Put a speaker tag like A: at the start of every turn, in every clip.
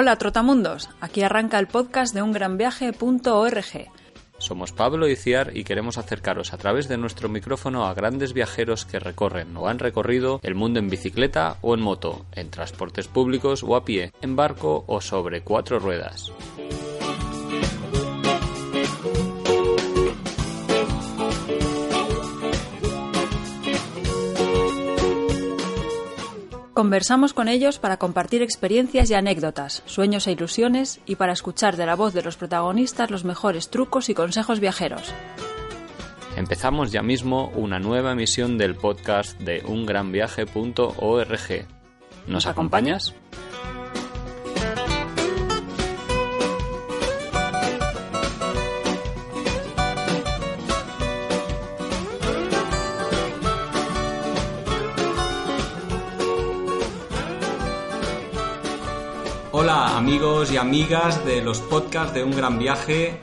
A: Hola Trotamundos, aquí arranca el podcast de ungranviaje.org.
B: Somos Pablo y Ciar y queremos acercaros a través de nuestro micrófono a grandes viajeros que recorren o han recorrido el mundo en bicicleta o en moto, en transportes públicos o a pie, en barco o sobre cuatro ruedas.
A: Conversamos con ellos para compartir experiencias y anécdotas, sueños e ilusiones y para escuchar de la voz de los protagonistas los mejores trucos y consejos viajeros.
B: Empezamos ya mismo una nueva emisión del podcast de ungranviaje.org. ¿Nos acompañas?
C: Amigos y amigas de los podcasts de Un Gran Viaje.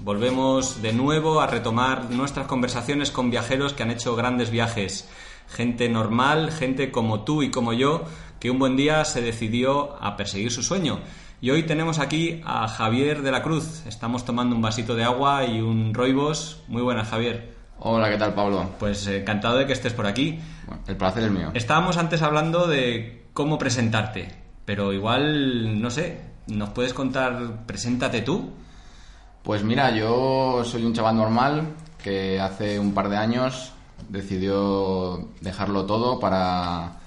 C: Volvemos de nuevo a retomar nuestras conversaciones con viajeros que han hecho grandes viajes. Gente normal, gente como tú y como yo, que un buen día se decidió a perseguir su sueño. Y hoy tenemos aquí a Javier de la Cruz. Estamos tomando un vasito de agua y un roibos. Muy buenas, Javier.
D: Hola, ¿qué tal, Pablo?
C: Pues eh, encantado de que estés por aquí.
D: Bueno, el placer es mío.
C: Estábamos antes hablando de cómo presentarte. Pero igual, no sé, ¿nos puedes contar, preséntate tú?
D: Pues mira, yo soy un chaval normal que hace un par de años decidió dejarlo todo para,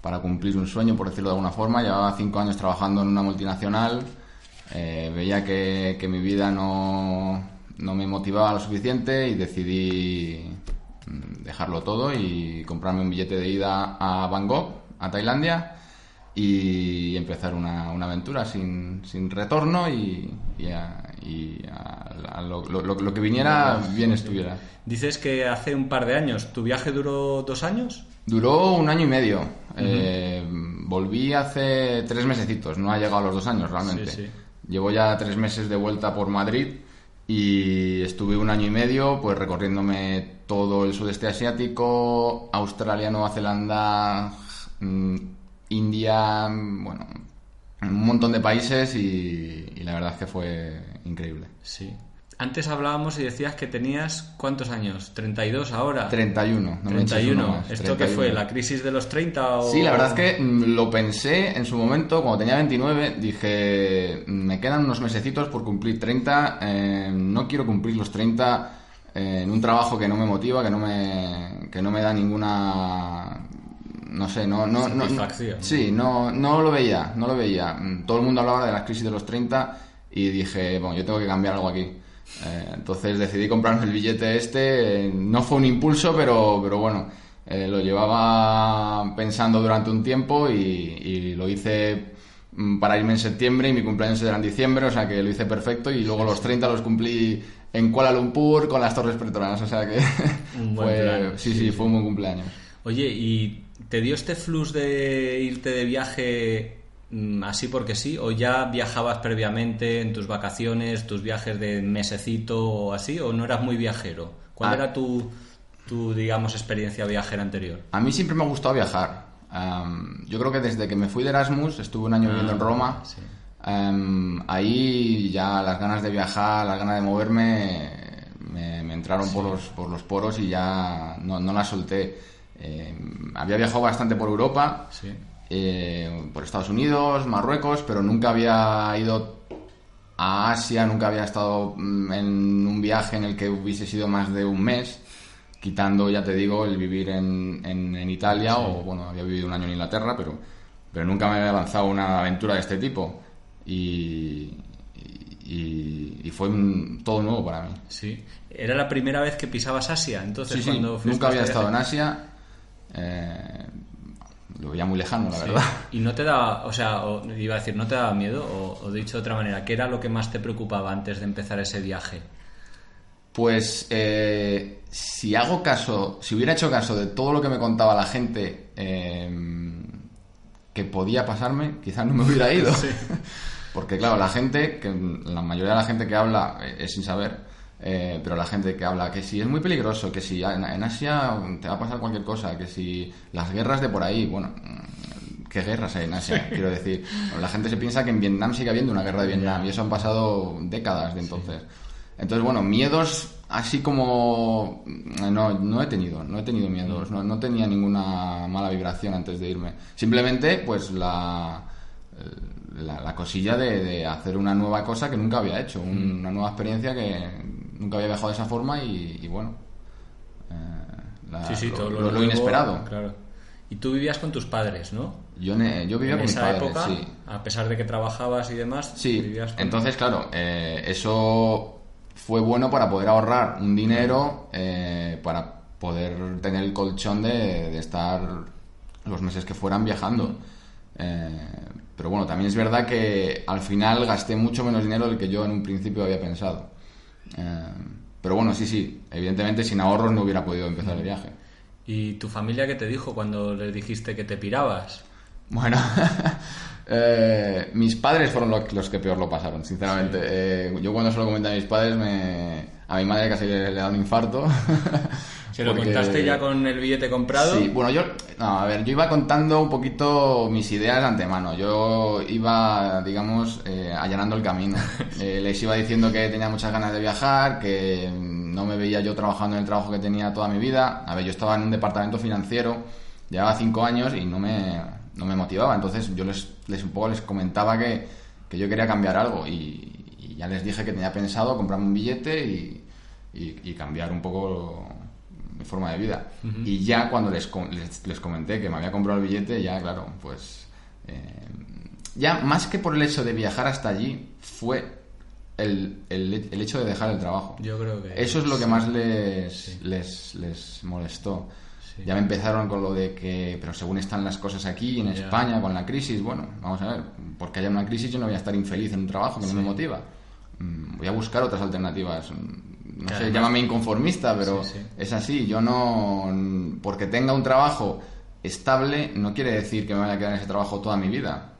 D: para cumplir un sueño, por decirlo de alguna forma. Llevaba cinco años trabajando en una multinacional, eh, veía que, que, mi vida no, no me motivaba lo suficiente y decidí mm, dejarlo todo y comprarme un billete de ida a Bangkok, a Tailandia y empezar una, una aventura sin, sin, retorno y, y, a, y a lo, lo, lo, que viniera bien estuviera.
C: Dices que hace un par de años, ¿tu viaje duró dos años?
D: Duró un año y medio. Uh -huh. eh, volví hace tres mesecitos, no ha llegado a los dos años realmente. Sí, sí. Llevo ya tres meses de vuelta por Madrid y estuve un año y medio pues recorriéndome todo el sudeste asiático, Australia, Nueva Zelanda, mmm, India, bueno, un montón de países y, y, la verdad es que fue increíble.
C: Sí. Antes hablábamos y decías que tenías ¿cuántos años? ¿32 ahora?
D: 31.
C: No 31. Más, ¿Esto 31. qué fue? ¿La crisis de los 30 o...?
D: Sí, la verdad es que lo pensé en su momento, cuando tenía 29, dije, me quedan unos mesecitos por cumplir 30, eh, no quiero cumplir los 30 eh, en un trabajo que no me motiva, que no me, que no me da ninguna no sé, no, no, no, sí, no, no lo veía, no lo veía. Todo el mundo hablaba de la crisis de los 30 y dije, bueno, yo tengo que cambiar algo aquí. Eh, entonces decidí comprarme el billete este, eh, no fue un impulso, pero, pero bueno, eh, lo llevaba pensando durante un tiempo y, y, lo hice para irme en septiembre y mi cumpleaños era en diciembre, o sea que lo hice perfecto y luego los 30 los cumplí en Kuala Lumpur con las Torres Pretorianas, o sea que fue, sí, sí, fue un buen cumpleaños.
C: Oye, ¿y te dio este flux de irte de viaje mm, así porque sí? ¿O ya viajabas previamente en tus vacaciones, tus viajes de mesecito o así? ¿O no eras muy viajero? ¿Cuál
D: Ah.
C: era tu, tu, digamos, experiencia viajera anterior?
D: A mí siempre me ha gustado viajar. Um, yo creo que desde que me fui de Erasmus, estuve un año viviendo en Roma,
C: sí.
D: um, ahí ya las ganas de viajar, las ganas de moverme me, me entraron
C: Sí.
D: por, los, por los poros y ya no, no las solté. Eh, había viajado bastante por Europa,
C: Sí.
D: eh, por Estados Unidos, Marruecos, pero nunca había ido a Asia, nunca había estado mm, en un viaje en el que hubiese sido más de un mes, quitando, ya te digo, el vivir en, en, en Italia
C: Sí.
D: o, bueno, había vivido un año en Inglaterra, pero, pero nunca me había lanzado una aventura de este tipo. Y, y, y fue un- todo nuevo para mí.
C: Sí. ¿Era la primera vez que pisabas Asia? Entonces,
D: Sí, sí, nunca había estado en? Asia. Eh, lo veía muy lejano, la
C: Sí.
D: verdad.
C: Y no te daba, o sea, o- iba a decir, ¿no te daba miedo? O, o dicho de otra manera, ¿qué era lo que más te preocupaba antes de empezar ese viaje?
D: Pues eh, si hago caso, si hubiera hecho caso de todo lo que me contaba la gente eh, que podía pasarme, quizás no me hubiera ido. Porque claro, la gente, que la mayoría de la gente que habla eh, es sin saber, eh, pero la gente que habla que si es muy peligroso, que si en, en Asia te va a pasar cualquier cosa, que si las guerras de por ahí, bueno, mm, ¿qué guerras hay en Asia? Quiero decir, la gente se piensa que en Vietnam sigue habiendo una guerra de Vietnam y eso han pasado décadas de entonces. Entonces, bueno, miedos así como... No, no he tenido, no he tenido miedos, no, no tenía ninguna mala vibración antes de irme. Simplemente, pues la, la, la cosilla de, de hacer una nueva cosa que nunca había hecho, un- una nueva experiencia que nunca había viajado de esa forma y, y bueno, eh, la-
C: Sí, sí,
D: lo,
C: todo
D: lo-
C: lo,
D: lo
C: nuevo,
D: inesperado.
C: Claro. Y tú vivías con tus padres, ¿no?
D: Yo, ne- yo vivía
C: en
D: con mis
C: esa
D: padres,
C: época,
D: sí.
C: a pesar de que trabajabas y demás,
D: Sí,
C: vivías con...
D: entonces claro, eh, eso fue bueno para poder ahorrar un dinero eh, para poder tener el colchón de, de estar los meses que fueran viajando. Eh, pero bueno, también es verdad que al final gasté mucho menos dinero del que yo en un principio había pensado. Eh, pero bueno, sí, sí, evidentemente sin ahorros no hubiera podido empezar el viaje.
C: ¿Y tu familia qué te dijo cuando les dijiste que te pirabas?
D: Bueno, eh, mis padres fueron lo- los que peor lo pasaron, sinceramente. Eh, yo cuando se lo comenté a mis padres, me... a mi madre casi le, le da un infarto.
C: ¿Se lo
D: Porque-
C: contaste ya con el billete comprado?
D: Sí, bueno, yo, no, a ver, yo iba contando un poquito mis ideas de antemano. Yo iba, digamos, eh, allanando el camino. Eh, les iba diciendo que tenía muchas ganas de viajar, que no me veía yo trabajando en el trabajo que tenía toda mi vida. A ver, yo estaba en un departamento financiero, llevaba cinco años y no me, no me motivaba. Entonces yo les, les un poco les comentaba que, que yo quería cambiar algo y, y ya les dije que tenía pensado comprarme un billete y, y- y cambiar un poco mi forma de vida. Y ya cuando les, les, les comenté que me había comprado el billete, ya claro, pues... eh, ya más que por el hecho de viajar hasta allí, fue el, el- el hecho de dejar el trabajo.
C: Yo creo que...
D: Eso es lo que
C: sí.
D: más les,
C: Sí.
D: les, les molestó.
C: Sí.
D: Ya me empezaron con lo de que, pero según están las cosas aquí en. España, con la crisis, bueno, vamos a ver, porque haya una crisis yo no voy a estar infeliz en un trabajo que no me motiva. Mm, Voy a buscar otras alternativas. Mm, No
C: Que
D: sé,
C: además-
D: llámame inconformista, pero
C: Sí,
D: es así. Yo no, porque tenga un trabajo estable, no quiere decir que me vaya a quedar en ese trabajo toda mi vida.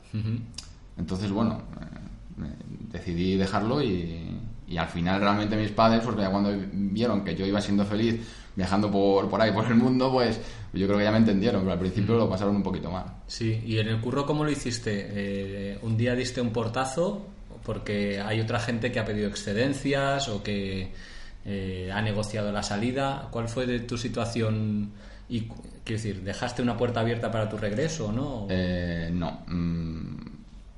D: Entonces, bueno, eh, decidí dejarlo y, y al final realmente mis padres, porque ya cuando vieron que yo iba siendo feliz viajando por, por ahí, por el mundo, pues yo creo que ya me entendieron, pero al principio lo pasaron un poquito mal.
C: Sí, y en el curro, ¿cómo lo hiciste? Eh, ¿Un día diste un portazo? Porque hay otra gente que ha pedido excedencias o que eh, ha negociado la salida. ¿Cuál fue de tu situación? Y, quiero decir, ¿dejaste una puerta abierta para tu regreso o no?
D: Eh, no, mm,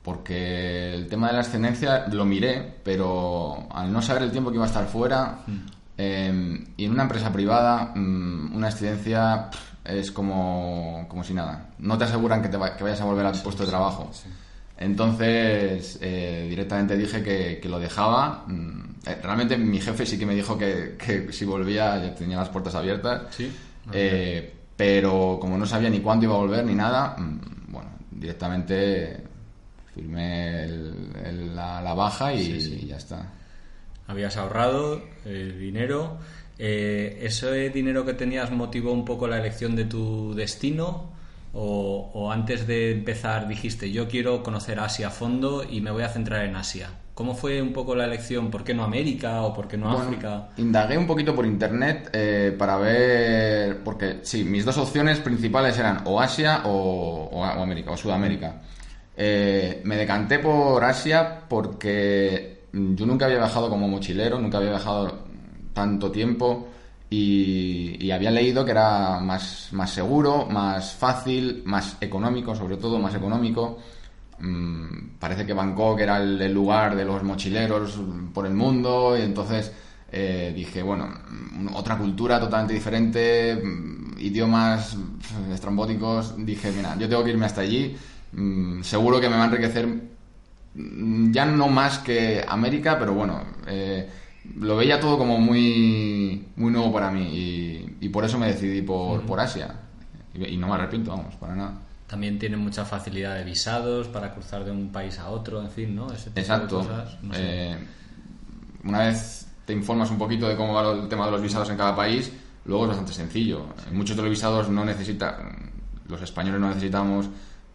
D: porque el tema de la ascendencia lo miré, pero al no saber el tiempo que iba a estar fuera, eh, y en una empresa privada, mm, una excedencia pff, es como, como si nada. No te aseguran que, te va- que vayas a volver a tu puesto de trabajo. Entonces, eh, directamente dije que, que lo dejaba. Mm, eh, realmente mi jefe sí que me dijo que, que si volvía ya tenía las puertas abiertas.
C: Sí.
D: Eh, pero como no sabía ni cuándo iba a volver ni nada, mm, bueno, directamente firmé el- el- la, la baja y,
C: Sí, sí.
D: y ya está.
C: Habías ahorrado el dinero. Eh, ¿Ese dinero que tenías motivó un poco la elección de tu destino? O, o antes de empezar dijiste, yo quiero conocer Asia a fondo y me voy a centrar en Asia? ¿Cómo fue un poco la elección? ¿Por qué no América o por qué no
D: Bueno,
C: África?
D: Indagué un poquito por internet eh, para ver, porque sí, mis dos opciones principales eran o Asia o, o- o América, o Sudamérica. Eh, me decanté por Asia porque yo nunca había viajado como mochilero, nunca había viajado tanto tiempo y, y había leído que era más, más seguro, más fácil, más económico, sobre todo más económico. Mm, parece que Bangkok era el, lugar de los mochileros por el mundo y entonces eh, dije, bueno, mm, otra cultura totalmente diferente, mm, idiomas estrambóticos, dije, mira, yo tengo que irme hasta allí, mm, seguro que me va a enriquecer ya no más que América, pero bueno, eh, lo veía todo como muy, muy nuevo para mí y, y por eso me decidí por, por Asia y, y no me arrepiento, vamos, para nada.
C: También tienen mucha facilidad de visados para cruzar de un país a otro, en fin, ¿no? Ese tipo de
D: Exacto.
C: cosas, no sé.
D: Eh, una vez te informas un poquito de cómo va el tema de los visados en cada país, luego es bastante sencillo. Muchos de los visados no necesitan, los españoles no necesitamos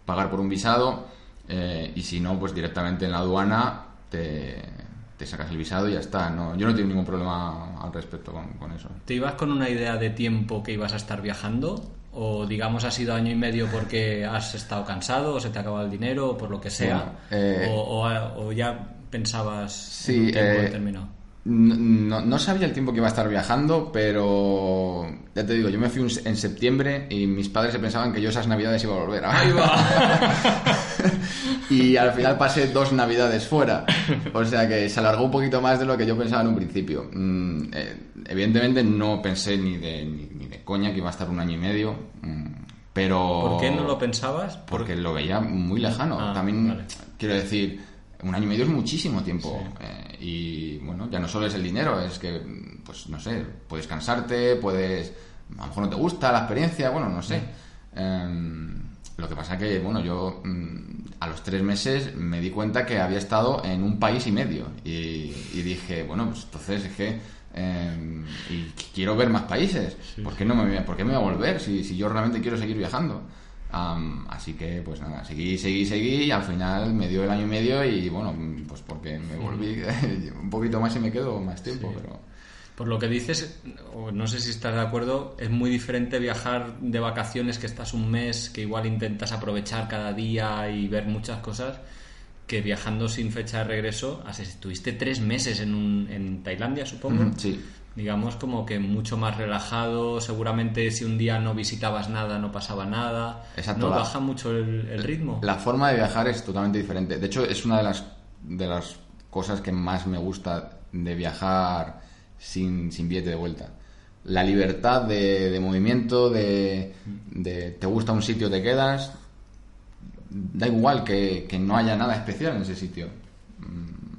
D: pagar por un visado eh, y si no, pues directamente en la aduana te, te sacas el visado y ya está. No, yo no tengo ningún problema al respecto con, con eso.
C: ¿Te ibas con una idea de tiempo que ibas a estar viajando? o digamos ha sido año y medio porque has estado cansado o se te ha acabado el dinero o por lo que sea?
D: eh,
C: o, o- o ya pensabas
D: Sí,
C: en un tiempo
D: eh,
C: determinado?
D: No, no sabía el tiempo que iba a estar viajando, pero ya te digo, yo me fui un- en septiembre y mis padres se pensaban que yo esas navidades iba a volver.
C: Ahí va.
D: y al final pasé dos navidades fuera. O sea que se alargó un poquito más de lo que yo pensaba en un principio. Mm, eh, evidentemente no pensé ni de, ni, ni de coña que iba a estar un año y medio, mm, pero...
C: ¿Por qué no lo pensabas?
D: Porque lo veía muy lejano.
C: Ah,
D: También,
C: vale.
D: quiero decir, un año y medio es muchísimo tiempo. Eh, y bueno, ya no solo es el dinero, es que, pues no sé, puedes cansarte, puedes. A lo mejor no te gusta la experiencia, bueno, no sé. Em, lo que pasa que, bueno, yo mm, a los tres meses me di cuenta que había estado en un país y medio. Y, y dije, bueno, pues entonces es que. em, y quiero ver más países. ¿Por, qué no me, ¿Por qué me voy a volver si, si yo realmente quiero seguir viajando? Am, así que, pues nada, seguí, seguí, seguí y al final me dio el año y medio y bueno, pues porque me volví un poquito más y me quedo más tiempo, pero...
C: Por lo que dices, o no sé si estás de acuerdo, es muy diferente viajar de vacaciones que estás un mes, que igual intentas aprovechar cada día y ver muchas cosas, que viajando sin fecha de regreso. Estuviste tres meses en, un- en Tailandia, supongo.
D: Sí.
C: Digamos como que mucho más relajado. Seguramente si un día no visitabas nada, no pasaba nada.
D: Exacto,
C: ¿No
D: la-
C: baja mucho el, el ritmo?
D: La forma de viajar es totalmente diferente. De hecho, es una de las, de las cosas que más me gusta de viajar sin, sin billete de vuelta. La libertad de, de movimiento, de, de te gusta un sitio, te quedas. Da igual que, que no haya nada especial en ese sitio.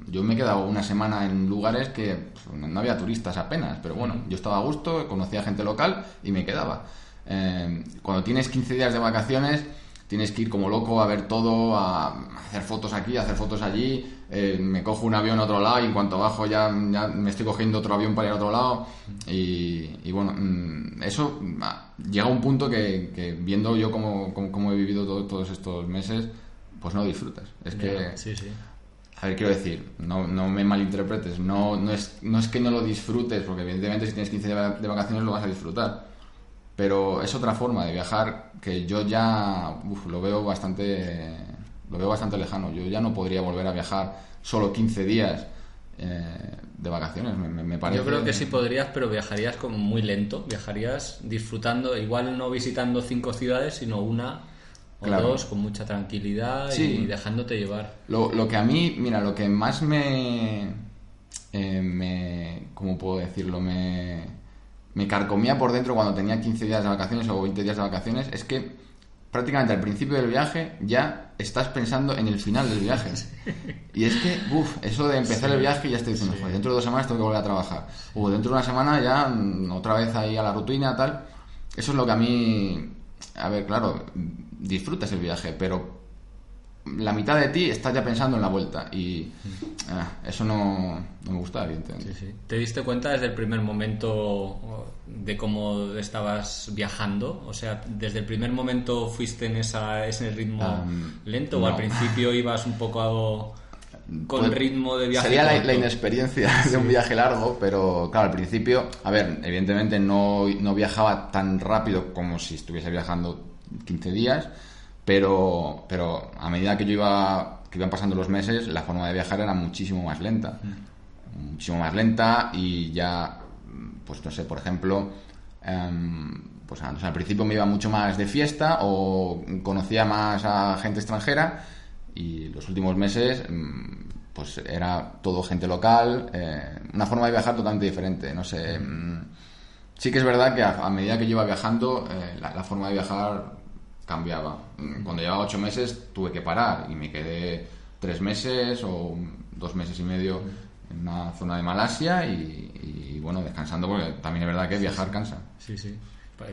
D: Mm, Yo me he quedado una semana en lugares que pues, no había turistas apenas, pero bueno, yo estaba a gusto, conocía gente local y me quedaba. Eh, cuando tienes 15 días de vacaciones, tienes que ir como loco a ver todo, a hacer fotos aquí, a hacer fotos allí. eh, me cojo un avión a otro lado y en cuanto bajo ya, ya me estoy cogiendo otro avión para ir a otro lado. Y, y bueno, mm, eso ah, llega a un punto que, que viendo yo cómo, cómo- cómo he vivido todo- todos estos meses, pues no disfrutas. Es que
C: sí, sí.
D: A ver, quiero decir, no, no me malinterpretes, no, no, es, no es que no lo disfrutes, porque evidentemente si tienes 15 días de vacaciones lo vas a disfrutar, pero es otra forma de viajar que yo ya uf, lo veo bastante lo veo bastante lejano. Yo ya no podría volver a viajar solo 15 días eh, de vacaciones, me- me parece.
C: Yo creo que sí podrías, pero viajarías como muy lento. Viajarías disfrutando, igual no visitando cinco ciudades, sino una o
D: Claro.
C: dos con mucha tranquilidad
D: Sí.
C: y dejándote llevar.
D: Lo, lo que a mí, mira, lo que más me, eh, me ¿cómo puedo decirlo? Me, me carcomía por dentro cuando tenía 15 días de vacaciones o 20 días de vacaciones es que prácticamente al principio del viaje ya estás pensando en el final del viaje. Y es que, uff, eso de empezar el viaje ya estoy diciendo, "Joder, dentro de dos semanas tengo que volver a trabajar. O dentro de una semana ya mm, otra vez ahí a la rutina, tal. Eso es lo que a mí, a ver, claro, disfrutas el viaje, pero la mitad de ti está ya pensando en la vuelta y ah, eso no, no me gusta, evidentemente.
C: ¿Te diste cuenta desde el primer momento de cómo estabas viajando? O sea, ¿desde el primer momento fuiste en esa, ese ritmo
D: Um,
C: lento o al principio ibas un poco a- con
D: Pues,
C: ritmo de viaje?
D: Sería la inexperiencia de un viaje largo, pero claro, al principio, a ver, evidentemente no, no viajaba tan rápido como si estuviese viajando 15 días, pero, pero a medida que yo iba, que iban pasando los meses, la forma de viajar era muchísimo más lenta. Muchísimo más lenta y ya, pues no sé, por ejemplo, em, pues o sea, al principio me iba mucho más de fiesta o conocía más a gente extranjera y los últimos meses mm, pues era todo gente local, eh, una forma de viajar totalmente diferente, no sé. mm, sí que es verdad que a, a medida que yo iba viajando, eh, la, la forma de viajar cambiaba. Mm, Cuando llevaba ocho meses tuve que parar y me quedé tres meses o dos meses y medio en una zona de Malasia y, y, bueno, descansando porque también es verdad que viajar cansa.
C: Sí, sí.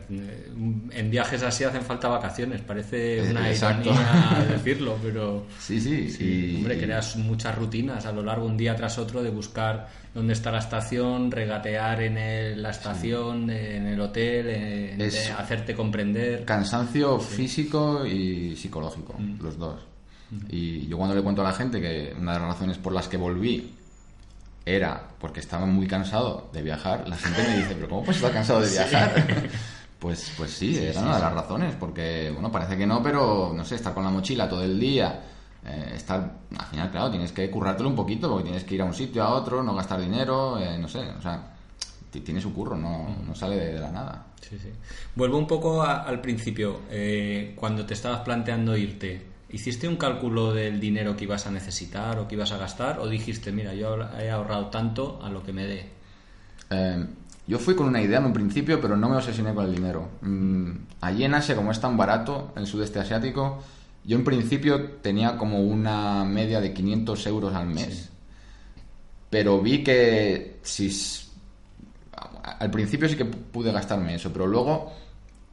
C: En viajes así hacen falta vacaciones, parece
D: Eh,
C: una
D: exacto.
C: ironía decirlo, pero
D: Sí, sí,
C: sí,
D: y-
C: hombre, creas muchas rutinas a lo largo, un día tras otro, de buscar dónde está la estación, regatear en el- la estación, en el hotel, en-
D: Es-
C: de hacerte comprender.
D: Cansancio físico y psicológico,
C: Mm.
D: los dos. Y yo cuando le cuento a la gente que una de las razones por las que volví era porque estaba muy cansado de viajar, la gente me dice, pero ¿cómo puedes estar cansado de viajar? Pues, pues sí, era una de las razones, porque, bueno, parece que no, pero, no sé, estar con la mochila todo el día, eh, estar, al final, claro, tienes que currártelo un poquito, porque tienes que ir a un sitio, a otro, no gastar dinero, eh, no sé, o sea, ti- tiene su curro, no, no sale de, de la nada.
C: Sí, sí. Vuelvo un poco a- al principio. Eh, cuando te estabas planteando irte, ¿hiciste un cálculo del dinero que ibas a necesitar o que ibas a gastar? ¿O dijiste, mira, yo he ahorrado tanto a lo que me dé?
D: Yo fui con una idea en un principio, pero no me obsesioné con el dinero. Mm, allí en Asia, como es tan barato, en el sudeste asiático, yo en principio tenía como una media de 500 euros al mes. Pero vi que si al principio sí que pude gastarme eso, pero luego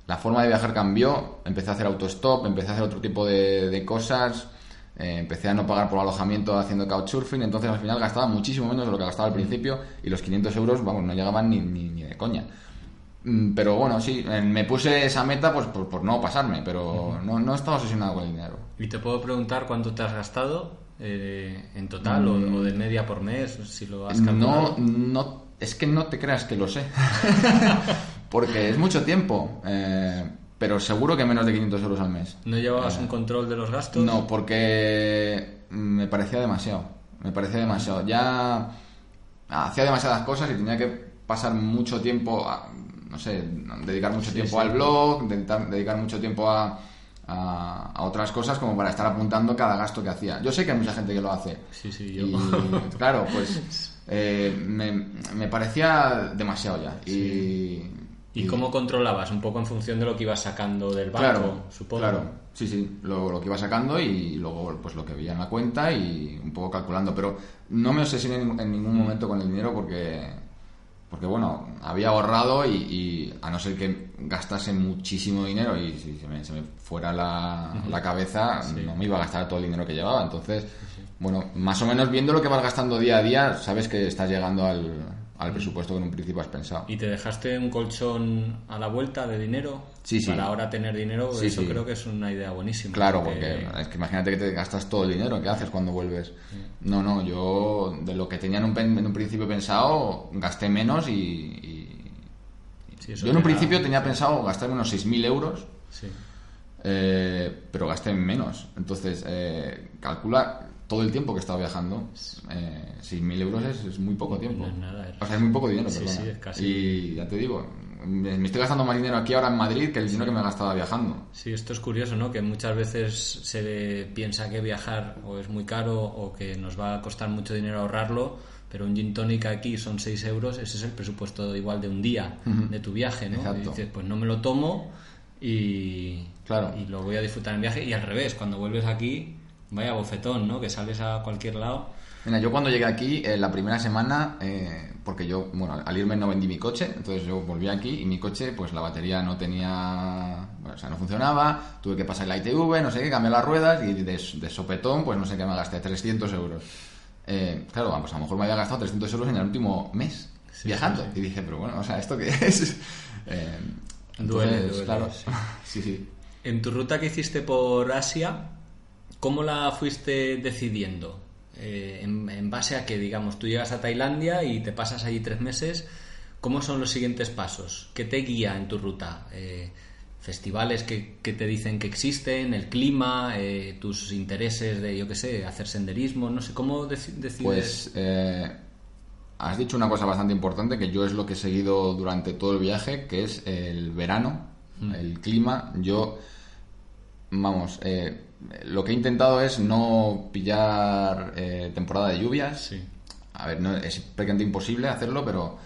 D: la forma de viajar cambió, empecé a hacer autostop, empecé a hacer otro tipo de, de cosas, eh, empecé a no pagar por alojamiento haciendo couchsurfing, entonces al final gastaba muchísimo menos de lo que gastaba al principio y los 500 euros, vamos, no llegaban ni, ni, ni de coña. Mm, Pero bueno, sí, eh, me puse esa meta pues por, por no pasarme, pero no, no estaba obsesionado con el dinero.
C: ¿Y te puedo preguntar cuánto te has gastado eh, en total o, o de media por mes? Si lo has
D: No,
C: calculado.
D: no, es que no te creas que lo sé. Porque es mucho tiempo. eh, pero seguro que menos de 500 euros al mes.
C: ¿No llevabas un control de los gastos?
D: No, porque me parecía demasiado. Me parecía demasiado. Ya hacía demasiadas cosas y tenía que pasar mucho tiempo, a, no sé, dedicar mucho tiempo al blog, dedicar, dedicar mucho tiempo a, a, a otras cosas como para estar apuntando cada gasto que hacía. Yo sé que hay mucha gente que lo hace.
C: Sí, sí, yo.
D: Y claro, pues eh, me, me parecía demasiado ya. Y,
C: ¿Y cómo controlabas? Un poco en función de lo que ibas sacando del banco,
D: Claro,
C: supongo.
D: claro, sí, sí, lo, lo que iba sacando y luego pues lo que veía en la cuenta y un poco calculando, pero no me obsesioné en, ningún momento con el dinero porque, porque bueno, había ahorrado y, y a no ser que gastase muchísimo dinero y si se me, se me fuera la, la cabeza, no me iba a gastar todo el dinero que llevaba, entonces, bueno, más o menos viendo lo que vas gastando día a día, sabes que estás llegando al, al presupuesto que en un principio has pensado.
C: ¿Y te dejaste un colchón a la vuelta de dinero?
D: Sí, sí.
C: Para ahora tener dinero,
D: Sí,
C: eso
D: sí.
C: creo que es una idea buenísima.
D: Claro, porque es que imagínate que te gastas todo el dinero, ¿qué haces cuando vuelves? No, no, yo de lo que tenía en un, en un principio pensado, gasté menos y... y-
C: Sí, eso
D: yo en un principio tenía pensado gastar unos 6.000 euros,
C: Sí.
D: eh, pero gasté menos. Entonces, eh, calcula todo el tiempo que he estado viajando. Eh, 6.000 euros es, es muy poco tiempo.
C: No es nada, es-
D: O sea, es muy poco dinero,
C: Sí, sí, es casi-
D: Y ya te digo, me, me estoy gastando más dinero aquí ahora en Madrid que el dinero que me gastaba viajando.
C: Sí, esto es curioso, ¿no? Que muchas veces se piensa que viajar o es muy caro o que nos va a costar mucho dinero ahorrarlo, pero un gin tonic aquí son 6 euros, ese es el presupuesto igual de un día de tu viaje, ¿no?
D: Exacto.
C: Y dices, pues no me lo tomo y,
D: Claro.
C: y lo voy a disfrutar en viaje. Y al revés, cuando vuelves aquí, vaya bofetón, ¿no? Que sales a cualquier lado.
D: Mira, yo cuando llegué aquí, eh, la primera semana, eh, porque yo, bueno, al irme no vendí mi coche, entonces yo volví aquí y mi coche, pues la batería no tenía, bueno, o sea, no funcionaba, tuve que pasar la ITV, no sé qué, cambié las ruedas y de, de sopetón, pues no sé qué me gasté, 300 euros. Eh, claro, pues a lo mejor me había gastado 300 euros en el último mes
C: Sí,
D: viajando.
C: sí, sí.
D: Y dije, pero bueno, o sea, ¿esto qué es? Eh,
C: Duele,
D: entonces,
C: duele,
D: claro,
C: sí.
D: sí, sí.
C: En tu ruta que hiciste por Asia, ¿cómo la fuiste decidiendo? Eh, en, en base a que, digamos, tú llegas a Tailandia y te pasas allí tres meses, ¿cómo son los siguientes pasos? ¿Qué te guía en tu ruta? Eh, festivales que, que te dicen que existen, el clima, eh, tus intereses de, yo qué sé, hacer senderismo, no sé, ¿cómo deci- decides?
D: Pues has dicho una cosa bastante importante que yo es lo que he seguido durante todo el viaje, que es el verano, el clima. Yo, vamos, eh, lo que he intentado es no pillar eh, temporada de lluvias.
C: Sí.
D: A ver, no, es prácticamente imposible hacerlo, pero,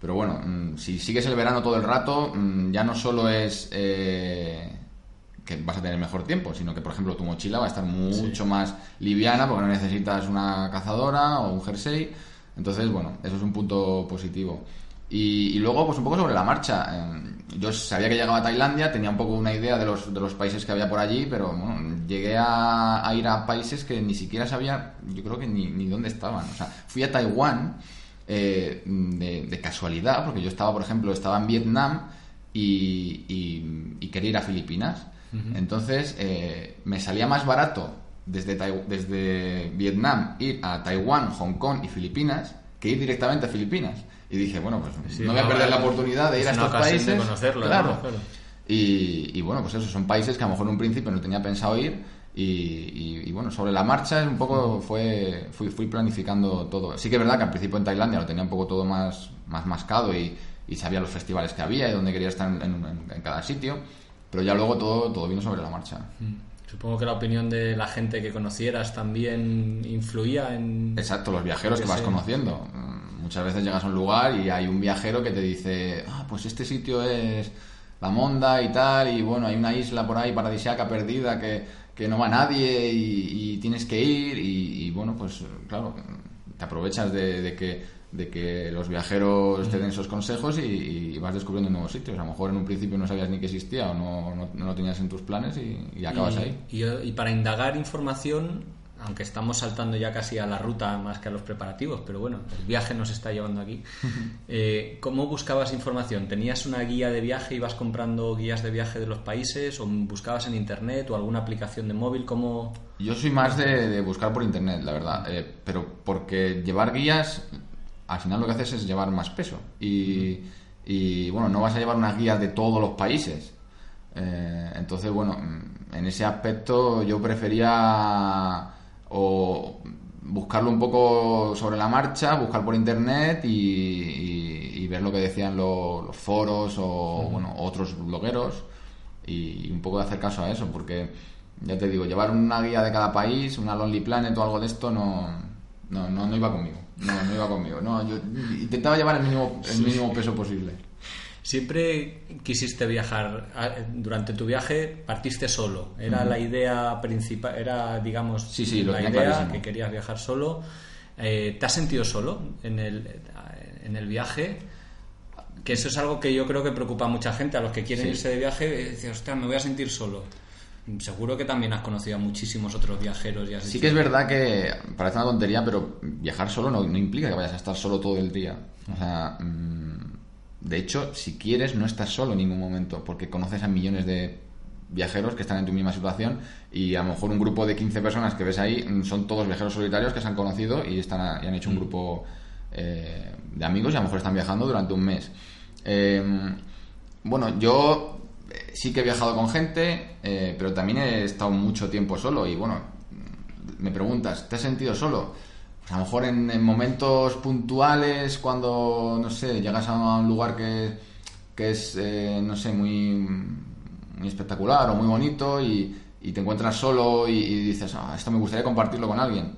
D: pero bueno, mm, si sigues el verano todo el rato, mm, ya no solo es eh, que vas a tener mejor tiempo, sino que, por ejemplo, tu mochila va a estar mucho más liviana porque no necesitas una cazadora o un jersey. Entonces, bueno, eso es un punto positivo. Y, y luego, pues un poco sobre la marcha. Eh, Yo sabía que llegaba a Tailandia, tenía un poco una idea de los, de los países que había por allí, pero bueno, llegué a, a ir a países que ni siquiera sabía, yo creo que ni, ni dónde estaban. O sea, fui a Taiwán eh, de, de casualidad, porque yo estaba, por ejemplo, estaba en Vietnam y, y- y quería ir a Filipinas. Entonces, eh, me salía más barato desde, desde Vietnam ir a Taiwán, Hong Kong y Filipinas que ir directamente a Filipinas. Y dije, bueno, pues
C: Sí,
D: no voy a perder la
C: vale.
D: oportunidad de ir a estos
C: ocasión de
D: países.
C: conocerlo,
D: claro. Y, y bueno, pues eso, son países que a lo mejor en un principio no tenía pensado ir. Y, y- y bueno, sobre la marcha un poco fue fui, fui planificando todo. Sí que es verdad que al principio en Tailandia lo tenía un poco todo más, más mascado y, sabía los festivales que había y dónde quería estar en, en- en cada sitio. Pero ya luego todo, todo vino sobre la marcha.
C: Supongo que la opinión de la gente que conocieras también influía en...
D: Exacto, los viajeros que
C: que
D: vas
C: sé.
D: conociendo. Muchas veces llegas a un lugar y hay un viajero que te dice, ah, pues este sitio es la Monda y tal, y bueno, hay una isla por ahí paradisiaca perdida que, que no va nadie y, y tienes que ir, y, y, bueno, pues claro, te aprovechas de, de que de que los viajeros te den esos consejos y, y vas descubriendo nuevos sitios. A lo mejor en un principio no sabías ni que existía o no, no, no lo tenías en tus planes y, y acabas
C: y,
D: ahí.
C: Y, y para indagar información, aunque estamos saltando ya casi a la ruta más que a los preparativos, pero bueno, el viaje nos está llevando aquí. Eh, ¿Cómo buscabas información? ¿Tenías una guía de viaje? ¿Ibas comprando guías de viaje de los países? ¿O buscabas en internet o alguna aplicación de móvil? ¿Cómo...?
D: Yo soy más de, de buscar por internet, la verdad. Eh, pero porque llevar guías, al final lo que haces es llevar más peso. Y, y, bueno, no vas a llevar una guía de todos los países. Eh, entonces, bueno, en ese aspecto yo prefería o buscarlo un poco sobre la marcha, buscar por internet y, y- y ver lo que decían lo- los foros o bueno, otros blogueros y un poco de hacer caso a eso, porque ya te digo, llevar una guía de cada país, una Lonely Planet o algo de esto no, no, no, no iba conmigo. No, no iba conmigo. No, yo intentaba llevar el mínimo, el mínimo peso posible.
C: Siempre quisiste viajar. Durante tu viaje partiste solo. Era la idea principal, era, digamos,
D: Sí, sí,
C: la idea
D: clarísimo.
C: que querías viajar solo. Eh, ¿Te has sentido solo en el, en el viaje? Que eso es algo que yo creo que preocupa a mucha gente. A los que quieren
D: Sí.
C: irse de viaje, eh, dicen, hostia, me voy a sentir solo. Seguro que también has conocido a muchísimos otros viajeros y has
D: Sí que es verdad que parece una tontería, pero viajar solo no, no implica que vayas a estar solo todo el día. O sea, mm, de hecho, si quieres, no estás solo en ningún momento, porque conoces a millones de viajeros que están en tu misma situación y a lo mejor un grupo de 15 personas que ves ahí mm, son todos viajeros solitarios que se han conocido y, están a- y han hecho un grupo eh, de amigos y a lo mejor están viajando durante un mes. Eh, bueno, yo eh, sí que he viajado con gente, eh, pero también he estado mucho tiempo solo y bueno, me preguntas, ¿te has sentido solo? A lo mejor en, en momentos puntuales, cuando, no sé, llegas a un lugar que, que es, eh, no sé, muy, muy espectacular o muy bonito y, y te encuentras solo y, dices, ah, esto me gustaría compartirlo con alguien.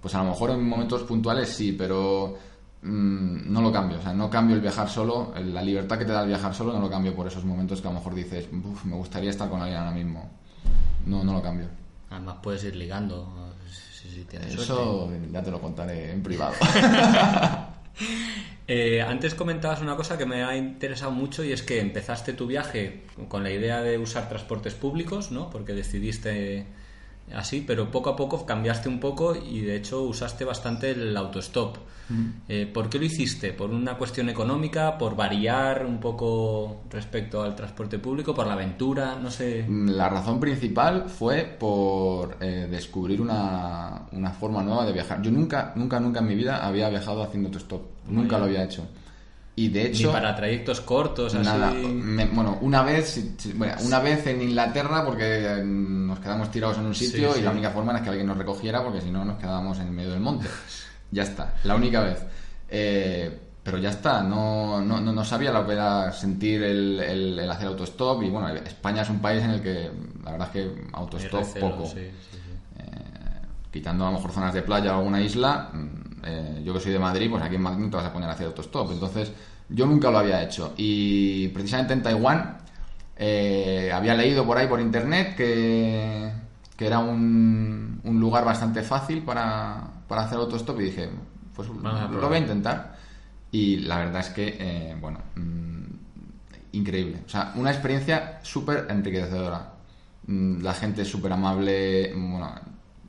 D: Pues a lo mejor en momentos puntuales sí, pero mm, no lo cambio. O sea, no cambio el viajar solo, la libertad que te da el viajar solo, no lo cambio por esos momentos que a lo mejor dices, "Uf, me gustaría estar con alguien ahora mismo. No, no lo cambio.
C: Además puedes ir ligando. Si, si tienes suerte.
D: Eso ya te lo contaré en privado.
C: Eh, antes comentabas una cosa que me ha interesado mucho y es que empezaste tu viaje con la idea de usar transportes públicos, ¿no? Porque decidiste así, pero poco a poco cambiaste un poco y de hecho usaste bastante el autostop. Eh, ¿Por qué lo hiciste? ¿Por una cuestión económica? ¿Por variar un poco respecto al transporte público? ¿Por la aventura? No sé.
D: La razón principal fue por eh, descubrir una, una forma nueva de viajar. Yo nunca, nunca, nunca en mi vida había viajado haciendo autostop. Nunca lo había hecho. Y de
C: Ni
D: hecho...
C: para trayectos cortos, así.
D: Me- bueno, una vez, bueno, una vez en Inglaterra porque eh, nos quedamos tirados en un sitio
C: Sí,
D: y
C: sí.
D: la única forma era que alguien nos recogiera porque si no nos quedábamos en medio del monte. Ya está, la única vez. Eh, pero ya está, no, no, no, no sabía lo que era sentir el, el- el hacer autostop y bueno, España es un país en el que la verdad es que autostop
C: recelo,
D: poco.
C: sí, sí, sí.
D: Quitando a lo mejor zonas de playa o alguna isla, mm, eh, yo que soy de Madrid, pues aquí en Madrid no te vas a poner a hacer autostop. Entonces, yo nunca lo había hecho. Y precisamente en Taiwán eh, había leído por ahí por internet que, que era un, un lugar bastante fácil para, para hacer autostop y dije, pues
C: Vamos
D: lo voy a intentar. Y la verdad es que, eh, bueno, mm, increíble. O sea, una experiencia súper enriquecedora. Mm, La gente es súper amable. Bueno,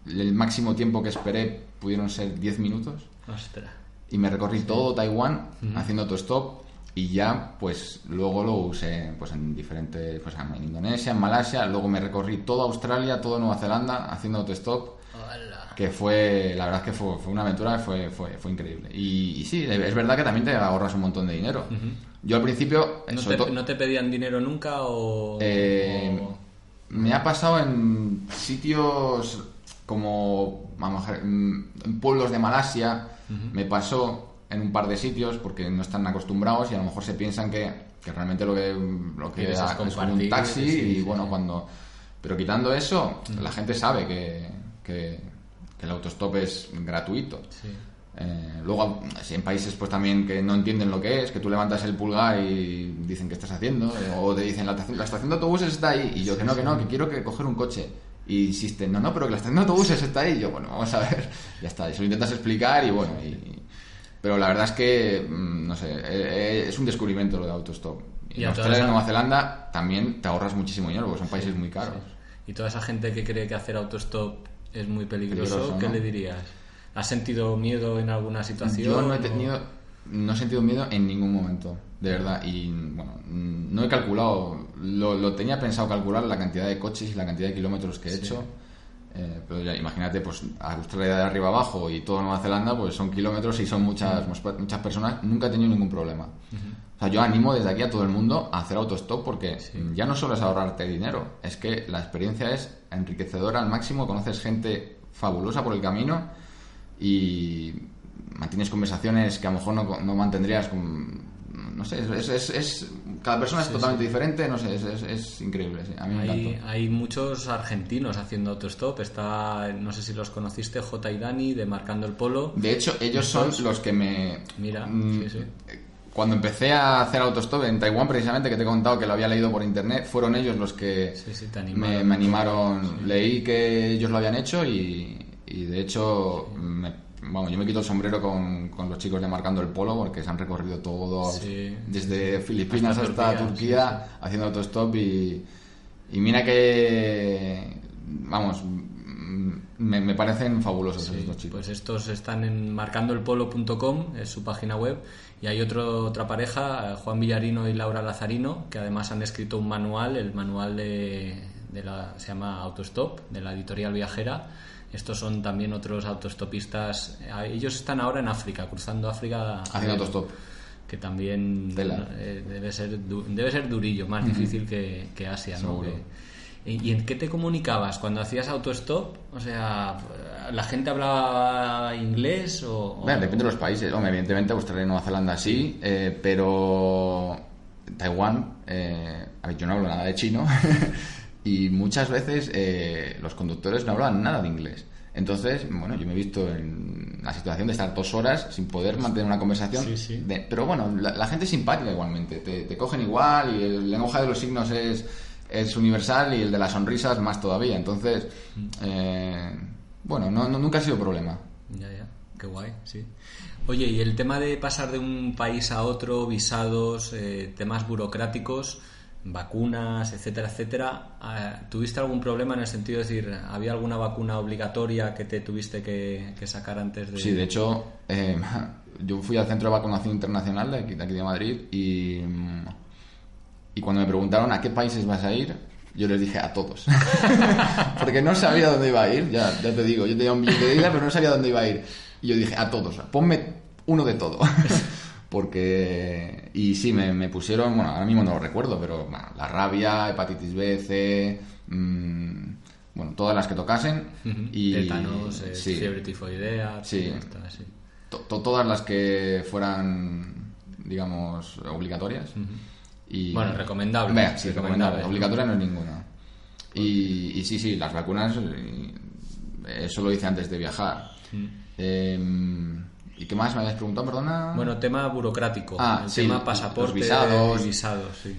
D: el máximo tiempo que esperé pudieron ser 10 minutos.
C: Ostras.
D: Y me recorrí todo Taiwán haciendo autostop. Y ya, pues luego lo usé pues, en diferentes. Pues en Indonesia, en Malasia. Luego me recorrí toda Australia, toda Nueva Zelanda haciendo autostop.
C: Hola.
D: que fue, la verdad es que fue, fue una aventura que fue, fue, fue increíble. Y, y sí, es verdad que también te ahorras un montón de dinero. Yo al principio...
C: ¿No te, no te pedían dinero nunca o...?
D: Eh,
C: o-
D: Me ha pasado en sitios como vamos a ver, mm, en pueblos de Malasia, me pasó en un par de sitios porque no están acostumbrados y a lo mejor se piensan que, que realmente lo que, lo que
C: es
D: un taxi
C: sí,
D: y
C: sí.
D: bueno, cuando... Pero quitando eso, la gente sabe que, que, que el autostop es gratuito. Eh, luego, si en países pues también que no entienden lo que es, que tú levantas el pulgar y dicen qué estás haciendo, eh, o te dicen la, estación- la estación de autobuses está ahí, y yo que no, que no, que quiero que coger un coche. Y insisten, no, no, pero que la estación de autobuses está ahí. Y yo, bueno, vamos a ver, ya está. Y se lo intentas explicar y bueno, y- pero la verdad es que, mm, no sé, eh, eh, es un descubrimiento lo de autostop. Y
C: Y
D: en Australia y Nueva Zelanda también te ahorras muchísimo dinero, porque son países muy caros.
C: Y toda esa gente que cree que hacer autostop es muy peligroso,
D: Peligroso,
C: ¿qué
D: ¿no?
C: le dirías? ¿Has sentido miedo en alguna situación?
D: Yo no he
C: o-
D: tenido, no he sentido miedo en ningún momento, de verdad. Y bueno, no he calculado, lo, lo tenía pensado calcular la cantidad de coches y la cantidad de kilómetros que he hecho. eh, pero ya imagínate, pues Australia de arriba abajo y toda Nueva Zelanda, pues son kilómetros y son muchas, muchas personas. Nunca he tenido ningún problema. O sea, yo animo desde aquí a todo el mundo a hacer autostop porque ya no solo es ahorrarte dinero, es que la experiencia es enriquecedora al máximo, conoces gente fabulosa por el camino y mantienes conversaciones que a lo mejor no, no mantendrías con... No sé, es, es, es- cada persona es totalmente diferente, no sé, es, es, increíble, sí, a mí me
C: Hay,
D: encantó.
C: hay muchos argentinos haciendo autostop. Está, no sé si los conociste, J y Dani de Marcando el Polo.
D: De hecho, ellos son los que me...
C: Mira,
D: mm. Cuando empecé a hacer autostop en Taiwán, precisamente, que te he contado que lo había leído por internet, fueron ellos los que me, me animaron. Leí que ellos lo habían hecho y, y de hecho, me- vamos, yo me quito el sombrero con, con los chicos de Marcando el Polo porque se han recorrido todo,
C: Sí.
D: desde Filipinas
C: Hasta
D: hasta,
C: Turquía,
D: Turquía,
C: sí,
D: haciendo autostop y, y mira que, vamos, me, me parecen fabulosos
C: Sí,
D: estos chicos.
C: Pues estos están en marcandoelpolo.com, es su página web, y hay otro, otra pareja, eh, Juan Villarino y Laura Lazarino, que además han escrito un manual, el manual de, de la, se llama Autostop, de la editorial viajera. Estos son también otros autostopistas. eh, Ellos están ahora en África, cruzando África.
D: Haciendo
C: eh,
D: autostop.
C: Que también eh, debe, ser, debe ser durillo, más difícil que, que Asia, ¿no? Que- ¿Y y en qué te comunicabas cuando hacías autostop? O sea, ¿la gente hablaba inglés o...? o-
D: Bueno, depende de los países. Hombre, evidentemente Australia y Nueva Zelanda sí, eh, pero Taiwán, eh, a ver, yo no hablo nada de chino y muchas veces eh, los conductores no hablan nada de inglés. Entonces, bueno, yo me he visto en la situación de estar dos horas sin poder mantener una conversación.
C: Sí, sí.
D: de- pero bueno, la, la gente es simpática igualmente, te, te cogen igual y el lenguaje de los signos es, es universal y el de las sonrisas más todavía. Entonces, eh, bueno, no, no- nunca ha sido problema.
C: Ya, ya, qué guay, sí. Oye, y el tema de pasar de un país a otro, visados, eh, temas burocráticos, vacunas, etcétera, etcétera, eh, ¿tuviste algún problema en el sentido de decir, había alguna vacuna obligatoria que te tuviste que, sacar antes de...?
D: Sí, de hecho, eh, yo fui al Centro de Vacunación Internacional de aquí de, aquí de Madrid y, mm, y cuando me preguntaron a qué países vas a ir, yo les dije a todos. Porque no sabía dónde iba a ir, ya, ya te digo, yo tenía un billete de ida, pero no sabía dónde iba a ir. Y yo dije a todos, ponme uno de todo. Porque... Y sí, me, me pusieron, bueno, ahora mismo no lo recuerdo, pero bueno, la rabia, hepatitis B, C... mm, bueno, todas las que tocasen. Y
C: Tétanos, eh,
D: sí.
C: fiebre tifoidea,
D: Sí.
C: todo esto, así.
D: To- to- todas las que fueran, digamos, obligatorias. y,
C: Bueno, recomendable.
D: Venga, sí,
C: Recomendable.
D: Obligatoria no es ninguna. Y, y sí, sí, las vacunas, eso lo hice antes de viajar. Eh, ¿Y qué más me habías preguntado, perdona?
C: Bueno, tema burocrático.
D: Ah,
C: el
D: sí,
C: tema
D: los
C: pasaporte,
D: visados.
C: visados, sí.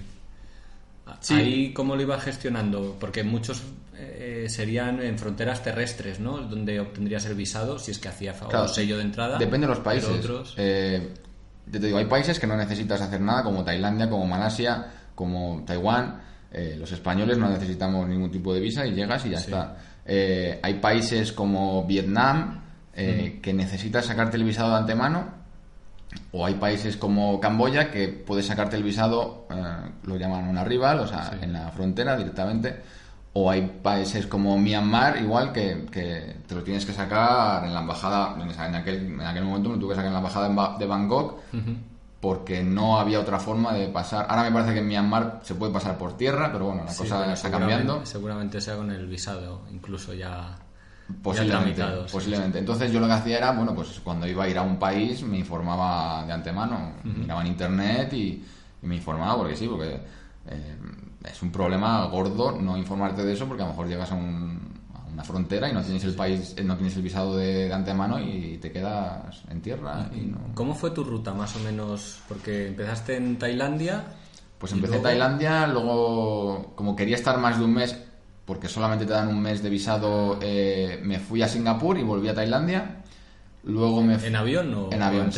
D: Sí.
C: Ahí, ¿cómo lo ibas gestionando? Porque muchos eh, serían en fronteras terrestres, ¿no? Donde obtendrías el visado, si es que hacía
D: Claro,
C: un sello de entrada.
D: Depende de los países.
C: otros...
D: Eh, yo te digo, hay países que no necesitas hacer nada, como Tailandia, como Malasia, como Taiwán. Eh, los españoles no necesitamos ningún tipo de visa y llegas y ya
C: Sí.
D: está. Eh, hay países como Vietnam eh, que necesitas sacarte el visado de antemano. O hay países como Camboya que puedes sacarte el visado, eh, lo llaman una rival, o sea, en la frontera directamente. o hay países como Myanmar, igual que, que te lo tienes que sacar en la embajada, en aquel, en aquel momento me lo tuve que sacar en la embajada de Bangkok, porque no había otra forma de pasar. Ahora me parece que en Myanmar se puede pasar por tierra, pero bueno, la cosa está cambiando.
B: Seguramente sea con el visado, incluso ya.
D: Posiblemente, posiblemente. Entonces yo lo que hacía era, bueno, pues cuando iba a ir a un país me informaba de antemano, miraba en internet y, me informaba porque sí, porque eh, es un problema gordo no informarte de eso porque a lo mejor llegas a, una frontera y no tienes el país, no tienes el visado de, antemano y te quedas en tierra. Y
B: ¿Cómo fue tu ruta más o menos? Porque empezaste en Tailandia.
D: Pues empecé en Tailandia, luego como quería estar más de un mes, porque solamente te dan un mes de visado, eh, me fui a Singapur y volví a Tailandia. Luego me
B: ¿En avión o
D: en avión?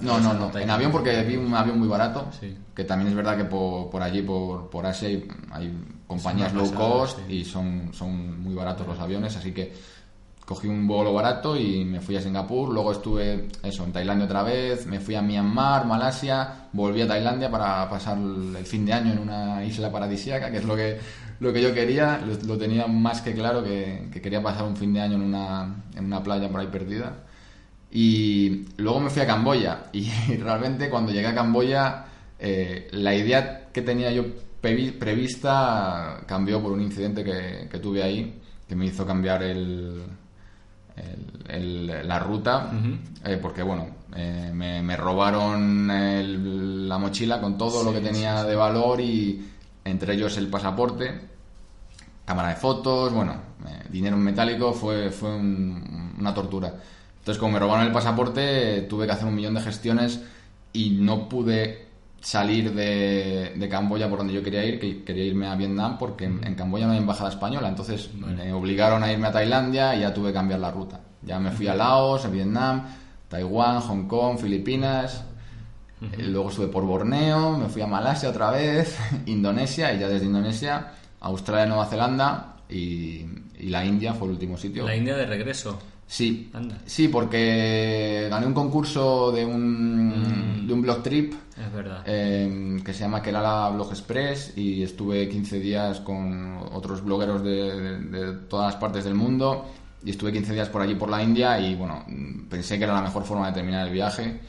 D: no, no, no. En avión porque vi un avión muy barato. Que también es verdad que por, allí, por, por Asia, hay, compañías low cost y son, son muy baratos los aviones. Así que cogí un vuelo barato y me fui a Singapur. Luego estuve eso, en Tailandia otra vez. Me fui a Myanmar, Malasia. Volví a Tailandia para pasar el fin de año en una isla paradisíaca, que es lo que, lo que yo quería. Lo, tenía más que claro que, que, quería pasar un fin de año en una, en una playa por ahí perdida. Y luego me fui a Camboya y realmente cuando llegué a Camboya eh, la idea que tenía yo prevista cambió por un incidente que, tuve ahí que me hizo cambiar el, la ruta eh, porque bueno eh, me, robaron la mochila con todo lo que tenía de valor y entre ellos el pasaporte cámara de fotos bueno dinero en metálico fue, fue una tortura entonces, como me robaron el pasaporte, tuve que hacer un millón de gestiones y no pude salir de, Camboya por donde yo quería ir, que quería irme a Vietnam, porque en, Camboya no hay embajada española. Entonces me obligaron a irme a Tailandia y ya tuve que cambiar la ruta. Ya me fui a Laos, a Vietnam, Taiwán, Hong Kong, Filipinas. Luego estuve por Borneo, me fui a Malasia otra vez, Indonesia y ya desde Indonesia, Australia, Nueva Zelanda y, y la India fue el último sitio.
B: La India de regreso.
D: Sí, sí, porque gané un concurso de un, mm. de un blog trip
B: es verdad.
D: Em, que se llama Kerala Blog Express y estuve 15 días con otros blogueros de, todas las partes del mundo y estuve 15 días por allí por la India y bueno, pensé que era la mejor forma de terminar el viaje.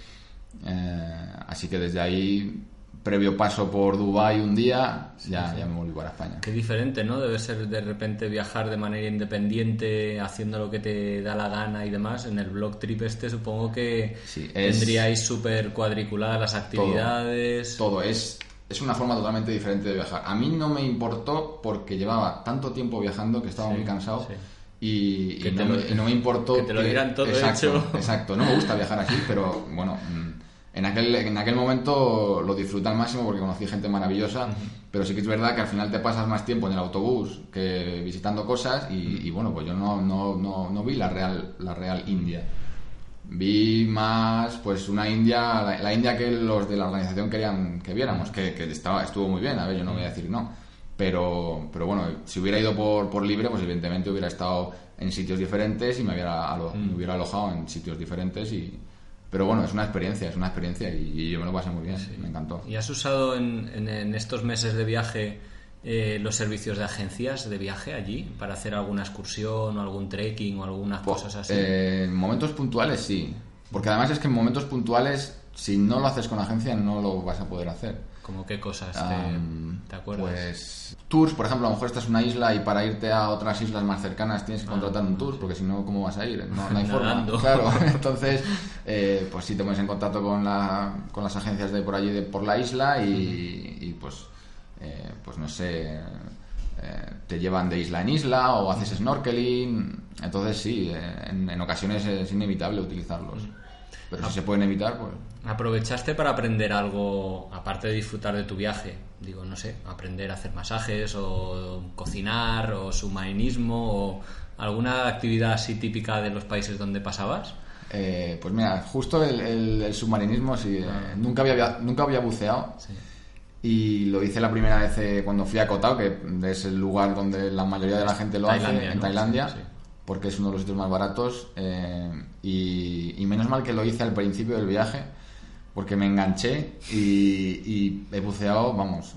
D: Eh, así que desde ahí previo paso por Dubai un día, ya, ya me volví para España.
B: Qué diferente, ¿no? Debe ser de repente viajar de manera independiente, haciendo lo que te da la gana y demás. En el blog trip este supongo que tendríais súper cuadriculadas las actividades.
D: Todo, es es una forma totalmente diferente de viajar. A mí no me importó porque llevaba tanto tiempo viajando que estaba muy cansado. Y, no, me importó
B: que te lo dieran todo
D: exacto, exacto no me gusta viajar así pero bueno mm, en aquel, en aquel momento lo disfruté al máximo porque conocí gente maravillosa, pero sí que es verdad que al final te pasas más tiempo en el autobús que visitando cosas y, bueno, pues yo no, no, no, no, vi la real, la real India. Vi más pues una India, la, India que los de la organización querían que viéramos, que, que, estaba, estuvo muy bien, a ver, yo no voy a decir no. Pero, pero bueno, si hubiera ido por, por libre, pues evidentemente hubiera estado en sitios diferentes y me hubiera, me hubiera alojado en sitios diferentes y, pero bueno, es una experiencia, es una experiencia y, yo me lo pasé muy bien, me encantó.
B: ¿Y has usado en, en, estos meses de viaje eh, los servicios de agencias de viaje allí para hacer alguna excursión o algún trekking o algunas pues, cosas así?
D: Eh, en momentos puntuales sí, porque además es que en momentos puntuales, si no lo haces con agencia, no lo vas a poder hacer.
B: ¿Cómo qué cosas te, acuerdas?
D: Pues tours, por ejemplo, a lo mejor estás en una isla y para irte a otras islas más cercanas tienes que ah, contratar un tour, porque si no, ¿cómo vas a ir? No, hay forma. Claro, entonces, eh, pues sí te pones en contacto con, la, con las agencias de por allí, de por la isla y, pues, eh, pues no sé, eh, te llevan de isla en isla o haces snorkeling. Entonces sí, en, en ocasiones es inevitable utilizarlos. Pero si se pueden evitar, pues...
B: ¿Aprovechaste para aprender algo, aparte de disfrutar de tu viaje? Digo, no sé, aprender a hacer masajes o cocinar o submarinismo o alguna actividad así típica de los países donde pasabas?
D: Eh, pues mira, justo el, submarinismo, sí, eh, ah. nunca, había, nunca había buceado. Y lo hice la primera vez eh, cuando fui a Koh Tao, que es el lugar donde la mayoría de la gente lo hace, en Tailandia porque es uno de los sitios más baratos eh, y, menos mal que lo hice al principio del viaje porque me enganché y, he buceado, vamos,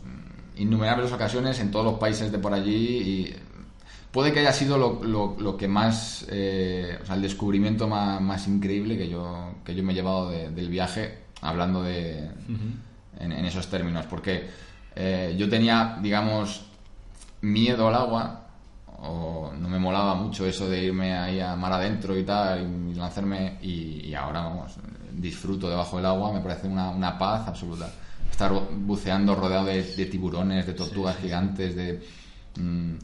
D: innumerables ocasiones en todos los países de por allí y puede que haya sido lo, lo, lo que más, eh, o sea, el descubrimiento más, más, increíble que yo, que yo me he llevado de, del viaje, hablando de, en, en, esos términos, porque eh, yo tenía, digamos, miedo al agua, o no me molaba mucho eso de irme ahí a mar adentro y tal, y lanzarme, y, y ahora, vamos, disfruto debajo del agua, me parece una, una paz absoluta. Estar buceando rodeado de, de tiburones, de tortugas sí, sí. gigantes, de... Mmm,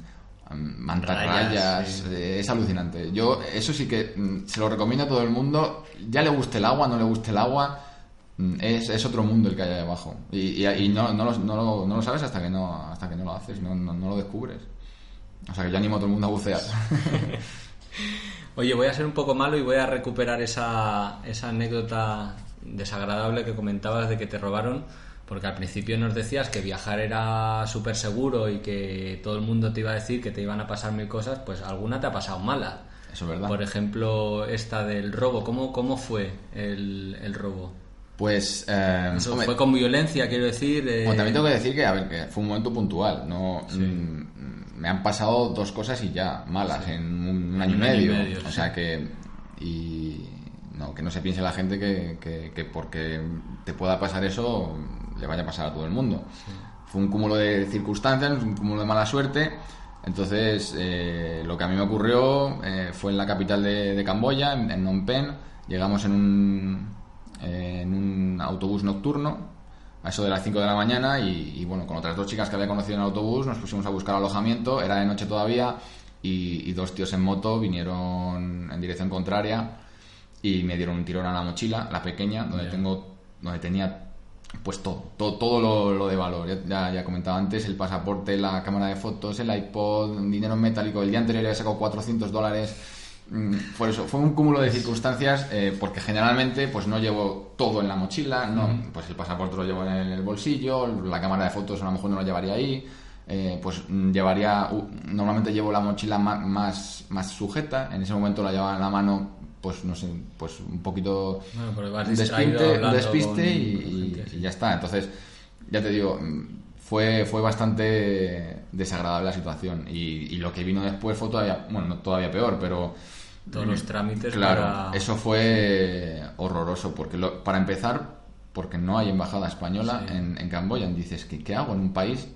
D: mantarrayas, sí. Eh, es alucinante. Yo eso sí que mm, se lo recomiendo a todo el mundo, ya le guste el agua, no le guste el agua, mm, es, es otro mundo el que hay ahí abajo. Y, y, y no, no, lo, no, lo, no, lo, sabes hasta que no, hasta que no lo haces, no, no, lo descubres. O sea que yo animo a todo el mundo a bucear.
C: Oye, voy a ser un poco malo y voy a recuperar esa, esa anécdota desagradable que comentabas de que te robaron porque al principio nos decías que viajar era súper seguro y que todo el mundo te iba a decir que te iban a pasar mil cosas, pues alguna te ha pasado mala.
D: Eso es verdad.
C: Por ejemplo, esta del robo. ¿Cómo, cómo fue el, el robo?
D: Pues. Eh,
C: Eso hombre, fue con violencia, quiero decir.
D: Eh... Bueno, también tengo que decir que, a ver, que fue un momento puntual. No, sí. mm, me han pasado dos cosas y ya, malas, sí. en un, un, año, un medio. y medio. O sea que. Y. No, que no se piense la gente que, que, que porque te pueda pasar eso le vaya a pasar a todo el mundo. Sí. Fue un cúmulo de circunstancias, un cúmulo de mala suerte. Entonces, eh, lo que a mí me ocurrió eh, fue en la capital de, de Camboya, en, en, Phnom Penh. Llegamos en un, eh, en un autobús nocturno, a eso de las 5 de la mañana, y, y, bueno, con otras dos chicas que había conocido en el autobús, nos pusimos a buscar alojamiento. Era de noche todavía, y, y dos tíos en moto vinieron en dirección contraria y me dieron un tirón a la mochila, la pequeña, donde tengo donde tenía pues todo, todo, todo lo, lo, de valor. Ya, ya comentaba antes, el pasaporte, la cámara de fotos, el iPod, dinero metálico. El día anterior había sacado 400 dólares. Mm, por eso, fue un cúmulo de circunstancias, eh, porque generalmente pues no llevo todo en la mochila, no, mm. pues el pasaporte lo llevo en el bolsillo, la cámara de fotos a lo mejor no lo llevaría ahí, eh, pues llevaría, uh, normalmente llevo la mochila más, más, más, sujeta, en ese momento la llevaba en la mano pues no sé, pues un poquito
C: bueno,
D: despiste, y, y, ya está. Entonces, ya te digo, fue, fue bastante desagradable la situación y, y lo que vino después fue todavía, bueno, no todavía peor, pero...
C: Todos los trámites
D: Claro,
C: para...
D: eso fue horroroso, porque lo, para empezar, porque no hay embajada española sí. en, en Camboya. Dices, ¿qué, ¿qué hago en un país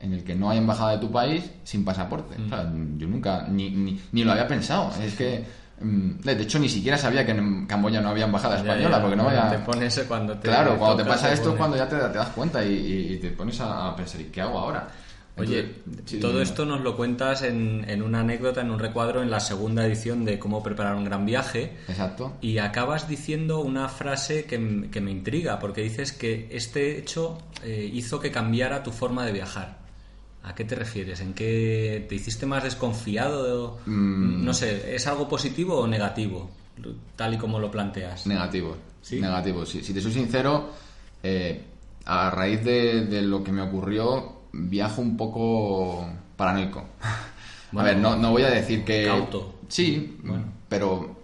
D: en el que no hay embajada de tu país sin pasaporte? Mm. O sea, yo nunca, ni, ni, ni, lo había pensado. Es que de hecho, ni siquiera sabía que en Camboya no había embajada española, ya, ya, porque no vaya...
C: Te pones cuando te
D: Claro, cuando te pasa esto es cuando ya te, te, das cuenta y, y, te pones a, pensar, ¿y qué hago ahora?
C: Oye, todo esto nos lo cuentas en, en, una anécdota, en un recuadro, en la segunda edición de Cómo preparar un gran viaje.
D: Exacto.
C: Y acabas diciendo una frase que, que me intriga, porque dices que este hecho eh, hizo que cambiara tu forma de viajar. ¿A qué te refieres? ¿En qué te hiciste más desconfiado? Mm. No sé, ¿es algo positivo o negativo? Tal y como lo planteas.
D: Negativo. ¿Sí? Negativo. Si, si te soy sincero, eh, a raíz de, de, lo que me ocurrió, viajo un poco paranoico. Bueno, a ver, no, no, voy a decir que...
C: Cauto.
D: Sí, bueno. pero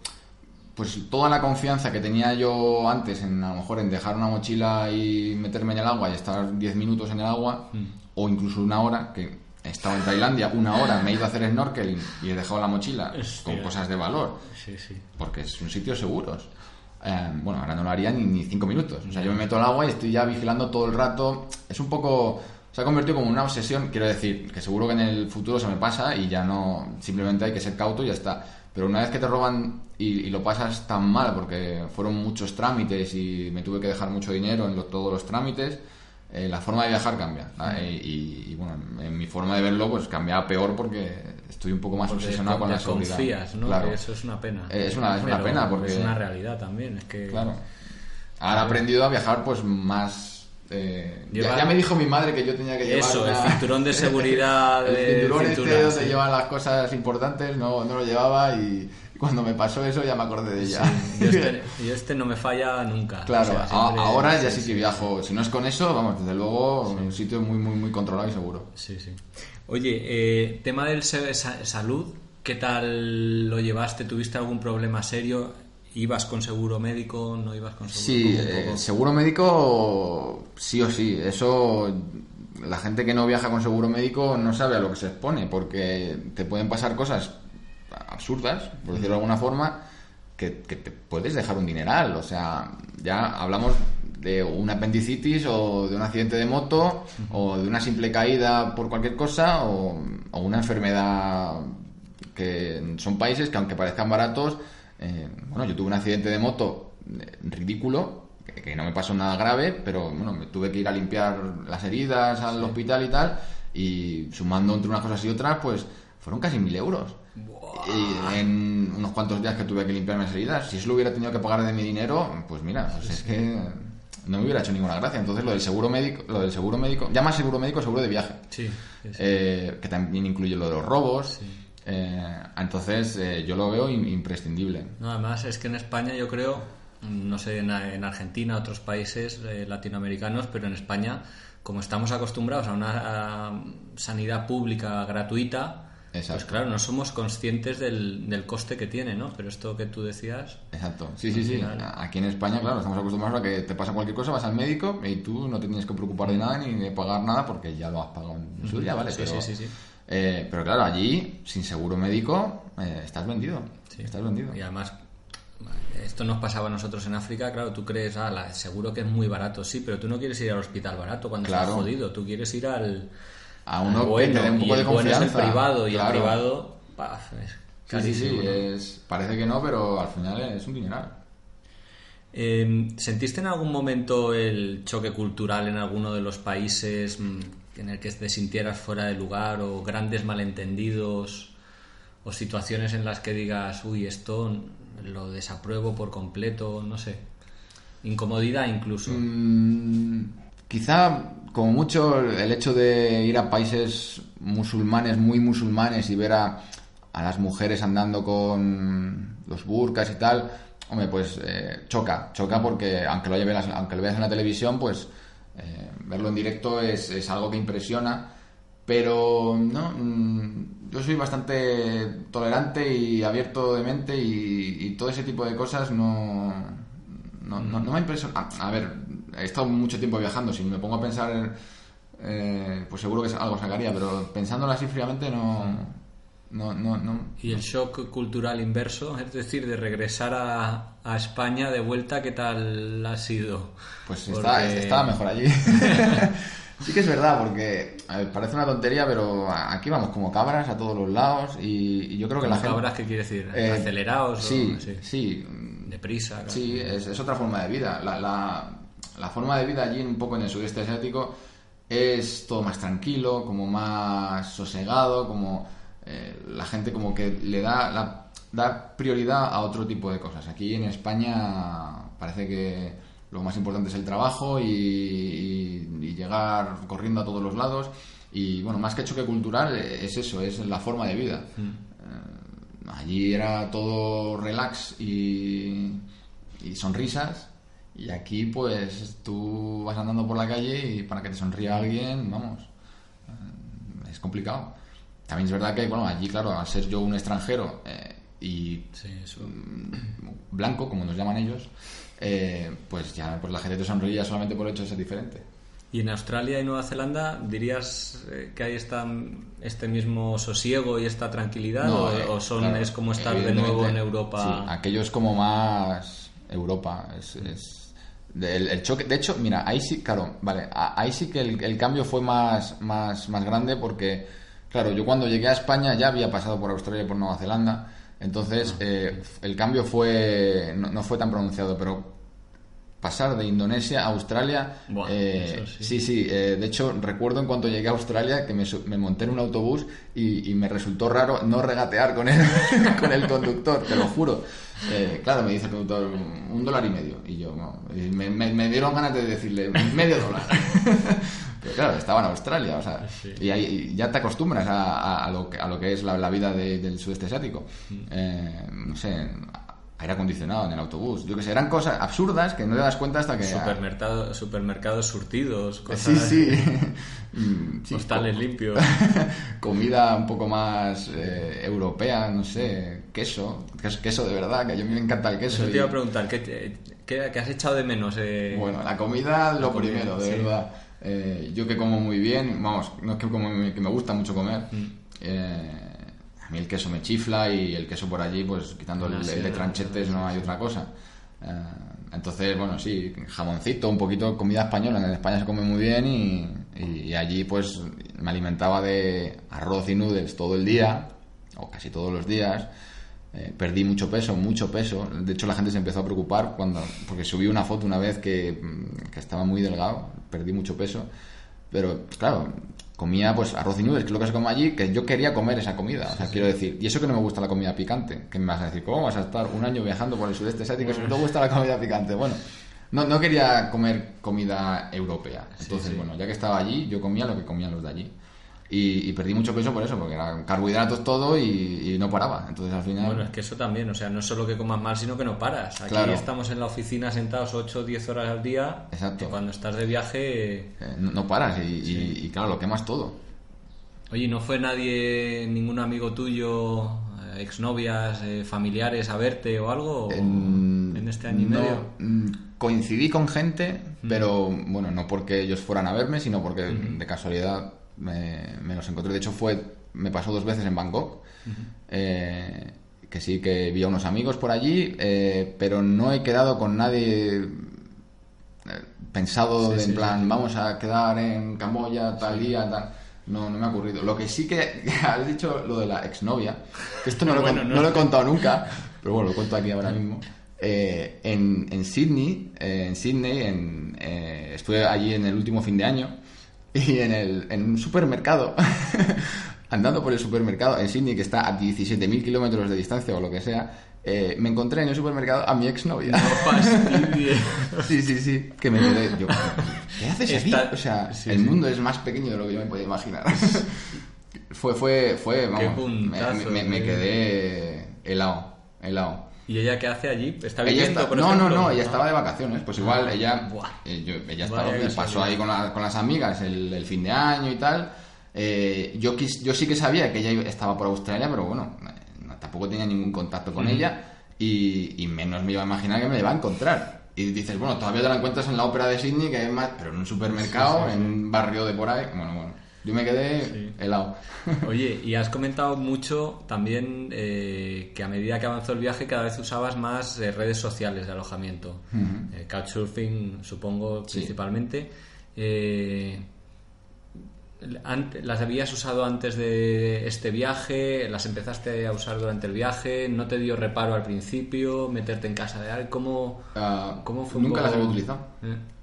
D: pues toda la confianza que tenía yo antes en a lo mejor en dejar una mochila y meterme en el agua y estar 10 minutos en el agua, mm o incluso una hora, que estaba en Tailandia, una hora me he ido a hacer snorkeling y he dejado la mochila Hostia. con cosas de valor,
C: sí, sí.
D: porque son sitios seguros. Eh, bueno, ahora no lo haría ni, ni cinco minutos. O sea, yo me meto al agua y estoy ya vigilando todo el rato. Es un poco se ha convertido como una obsesión, quiero decir, que seguro que en el futuro se me pasa y ya no, simplemente hay que ser cauto y ya está. Pero una vez que te roban y, y lo pasas tan mal, porque fueron muchos trámites y me tuve que dejar mucho dinero en lo, todos los trámites, eh, la forma de viajar cambia. Eh, y, y, bueno, en mi forma de verlo, pues cambia peor porque estoy un poco más porque obsesionado con la seguridad.
C: confías, ¿no? Claro. Que eso es una pena.
D: Eh, es una, es una pena porque...
C: Es una realidad también, es que...
D: Claro. Ahora he aprendido a viajar pues más... Eh, ya, ya, me dijo mi madre que yo tenía que llevar
C: eso,
D: una...
C: el cinturón de seguridad
D: el cinturón este donde sí. llevan las cosas importantes no, no lo llevaba y, cuando me pasó eso ya me acordé de ella.
C: Sí, yo, este, yo, este, no me falla nunca.
D: Claro, o sea, siempre, ahora ya sí, sí que viajo. Si no es con eso, vamos, desde luego, sí. un sitio muy, muy, muy controlado y seguro.
C: Sí, sí. Oye, eh, tema del salud, ¿qué tal lo llevaste? ¿Tuviste algún problema serio? ¿Ibas con seguro médico? ¿No ibas con seguro
D: Sí, eh, seguro médico sí o sí. Eso la gente que no viaja con seguro médico no sabe a lo que se expone, porque te pueden pasar cosas absurdas, por decirlo de alguna forma, que, te puedes dejar un dineral. O sea, ya hablamos de una apendicitis o de un accidente de moto o de una simple caída por cualquier cosa o, una enfermedad que son países que aunque parezcan baratos, eh, bueno, yo tuve un accidente de moto eh, ridículo, que, no me pasó nada grave, pero bueno, me tuve que ir a limpiar las heridas al hospital y tal, y sumando entre unas cosas y otras, pues fueron casi mil euros. Y en unos cuantos días que tuve que limpiar mis heridas, si eso lo hubiera tenido que pagar de mi dinero, pues mira, pues es que no me hubiera hecho ninguna gracia. Entonces lo del seguro médico, lo del seguro médico, llama seguro médico seguro de viaje,
C: sí,
D: eh, que también incluye lo de los robos. Eh, entonces eh, yo lo veo imprescindible.
C: No, además es que en España yo creo, no sé, en, Argentina, otros países latinoamericanos, pero en España, como estamos acostumbrados a una sanidad pública gratuita, pues claro, no somos conscientes del, del, coste que tiene, ¿no? Pero esto que tú decías...
D: Exacto, sí, sí, sí. Aquí en España, claro, estamos acostumbrados a que te pasa cualquier cosa, vas al médico y tú no te tienes que preocupar de nada ni de pagar nada porque ya lo has pagado en su día, ¿vale?
C: Sí, pero, sí, sí,
D: eh, pero claro, allí, sin seguro médico, eh, estás vendido. Estás vendido.
C: Y además, esto nos pasaba a nosotros en África, claro, tú crees, ah, seguro que es muy barato, sí, pero tú no quieres ir al hospital barato cuando estás jodido, tú quieres ir al
D: a uno bueno, que te dé un poco de confianza.
C: es el privado y el privado
D: sí, sí, es, parece que no, pero al final es un dineral.
C: Em, ¿Sentiste en algún momento el choque cultural en alguno de los países mm, en el que te sintieras fuera de lugar o grandes malentendidos o situaciones en las que digas, uy, esto lo desapruebo por completo, no sé? Incomodidad incluso.
D: Mm, quizá como mucho el hecho de ir a países musulmanes, muy musulmanes y ver a, las mujeres andando con los burkas y tal, hombre, pues eh, choca, choca porque aunque lo, aunque lo veas en la televisión, pues eh, verlo en directo es, algo que impresiona, pero no, mm, yo soy bastante tolerante y abierto de mente y, todo ese tipo de cosas no, no, no, me impresiona. A, ver, he estado mucho tiempo viajando, si me pongo a pensar, eh, pues seguro que algo sacaría, pero pensándolo así fríamente no, no, no, no.
C: ¿Y el shock cultural inverso? Es decir, de regresar a, a España de vuelta, ¿qué tal ha sido?
D: Pues estaba mejor allí. sí que es verdad, porque parece una tontería, pero aquí vamos como cabras a todos los lados y, yo creo que la
C: cabras qué quiere decir? Eh, ¿Acelerados?
D: Sí, sí.
C: Deprisa.
D: Sí, es, es, otra forma de vida. La, la, la forma de vida allí, un poco en el sudeste asiático, es todo más tranquilo, como más sosegado, como eh, la gente como que le da, la, da prioridad a otro tipo de cosas. Aquí en España parece que lo más importante es el trabajo y, llegar corriendo a todos los lados. Y bueno, más que choque cultural es eso, es la forma de vida. Mm. Eh, allí era todo relax y, y sonrisas y aquí, pues, tú vas andando por la calle y para que te sonría alguien, vamos, eh, es complicado. También es verdad que, bueno, allí, claro, al ser yo un extranjero eh, y mm, blanco, como nos llaman ellos, eh, pues ya pues la gente te sonría solamente por el hecho de ser diferente.
C: ¿Y en Australia y Nueva Zelanda dirías que hay este mismo sosiego y esta tranquilidad? ¿O, son, es como estar de nuevo en Europa?
D: Sí, aquello es como más Europa. es el, choque, de hecho, mira, ahí sí, claro, vale, ahí sí que el, cambio fue más, más, más grande porque, claro, yo cuando llegué a España ya había pasado por Australia y por Nueva Zelanda, entonces eh, el cambio fue no, fue tan pronunciado, pero pasar de Indonesia a Australia. Eh, sí, sí, eh, de hecho recuerdo en cuanto llegué a Australia que me, me monté en un autobús y, me resultó raro no regatear con el, con el conductor, te lo juro. Eh, claro, me dice el conductor un dólar y medio y yo me, me, dieron ganas de decirle medio dólar. Pero claro, estaba en Australia, o sea, y, ahí, ya te acostumbras a, a, lo, que, a lo que es la, vida del sudeste asiático. Mm. no sé, aire acondicionado en el autobús. Yo que sé, eran cosas absurdas que no te das cuenta hasta que...
C: Supermercado, supermercados surtidos,
D: Sí,
C: cosas
D: sí. Mm, sí,
C: hostales limpios.
D: comida un poco más eh, europea, no sé, queso, queso, de verdad, que a mí me encanta el queso.
C: Eso te iba a preguntar, ¿qué, te- qué- qué has echado de menos? eh?
D: Bueno, la comida lo
C: comida,
D: primero, de
C: sí.
D: verdad. Eh, yo que como muy bien, vamos, no es que, como, que me gusta mucho comer.
C: Mm.
D: eh, a mí el queso me chifla y el queso por allí, pues quitando el,
C: Ah, sí,
D: el de tranchetes
C: no,
D: hay otra cosa. Eh, entonces, bueno, sí, jamoncito, un poquito comida española. En España se come muy bien y, y allí pues me alimentaba de arroz y noodles todo el día, o casi todos los días. Eh, perdí mucho peso, mucho peso. De hecho, la gente se empezó a preocupar cuando, porque subí una foto una vez que, mm, que estaba muy delgado, perdí mucho peso. Pero, claro, comía pues arroz y nubes, que es lo que se come allí, que yo quería comer esa comida. O sea, quiero decir, y eso que no me gusta la comida picante, que me vas a decir, ¿cómo vas a estar un año viajando por el sudeste asiático si no te gusta la comida picante? Bueno, no, no quería comer comida europea. Entonces,
C: sí.
D: bueno, ya que estaba allí, yo comía lo que comían los de allí. Y, y perdí mucho peso por eso, porque eran carbohidratos todo y, y no paraba. Entonces, al final...
C: Bueno, es que eso también, o sea, no es solo que comas mal, sino que no paras. Aquí
D: Claro.
C: estamos en la oficina sentados 8 o 10 horas al día.
D: Exacto.
C: Y cuando estás de viaje.
D: eh, no, no paras y, claro, lo quemas todo.
C: Oye, ¿no fue nadie, ningún amigo tuyo, eh, exnovias, eh, familiares a verte o algo?
D: En,
C: en este año y
D: no,
C: medio.
D: mm, Coincidí con gente, pero bueno, no porque ellos fueran a verme, sino porque de casualidad me, me los encontré. De hecho, fue me pasó dos veces en Bangkok. eh, que sí, que vi a unos amigos por allí, eh, pero no he quedado con nadie eh, pensado
C: Sí,
D: de, en
C: sí,
D: plan,
C: sí.
D: vamos a quedar en Camboya tal día, tal. No, no me ha ocurrido. Lo que sí que has dicho, lo de la exnovia, que esto no, lo, he
C: Bueno,
D: con-
C: no.
D: no lo he contado nunca, pero bueno, lo cuento aquí ahora mismo. Eh, en, en Sydney, eh, en Sydney, en, eh, estuve allí en el último fin de año y en, el, en un supermercado, andando por el supermercado en Sydney, que está a 17.000 kilómetros de distancia o lo que sea, eh, me encontré en el supermercado a mi exnovia.
C: No.
D: Sí, sí, sí, que me quedé. Yo, ¿Qué haces aquí?
C: Está-
D: O sea,
C: sí,
D: el
C: sí.
D: mundo es más pequeño de lo que yo me podía imaginar. fue, fue, fue, vamos, me,
C: puntazo,
D: me- me
C: eh.
D: quedé helado, helado.
C: ¿Y ella qué hace allí? ¿Está viviendo,
D: está-
C: por
D: no, no,
C: ejemplo?
D: no, ella estaba de vacaciones. Pues igual,
C: Ah,
D: ella, eh, yo- ella
C: Vaya
D: estaba, pasó
C: casualidad.
D: ahí con, la- con las amigas el, el fin de año y tal. Eh, yo, quis- yo sí que sabía que ella estaba por Australia, pero bueno, no- tampoco tenía ningún contacto con ella y, y menos me iba a imaginar que me iba a encontrar. Y dices, bueno, todavía te la encuentras en la ópera de Sydney, que es más, pero en un supermercado,
C: Sí, sí, sí.
D: en un barrio de por ahí. Bueno, bueno, yo me quedé
C: Sí.
D: helado.
C: Oye, y has comentado mucho también eh, que a medida que avanzó el viaje cada vez usabas más eh, redes sociales de alojamiento. Eh, Couchsurfing, supongo,
D: Sí.
C: principalmente. Eh, ¿Las habías usado antes de este viaje? ¿Las empezaste a usar durante el viaje? ¿No te dio reparo al principio? ¿Meterte en casa de alguien? ¿Cómo,
D: Ah,
C: cómo fue?
D: nunca las había utilizado.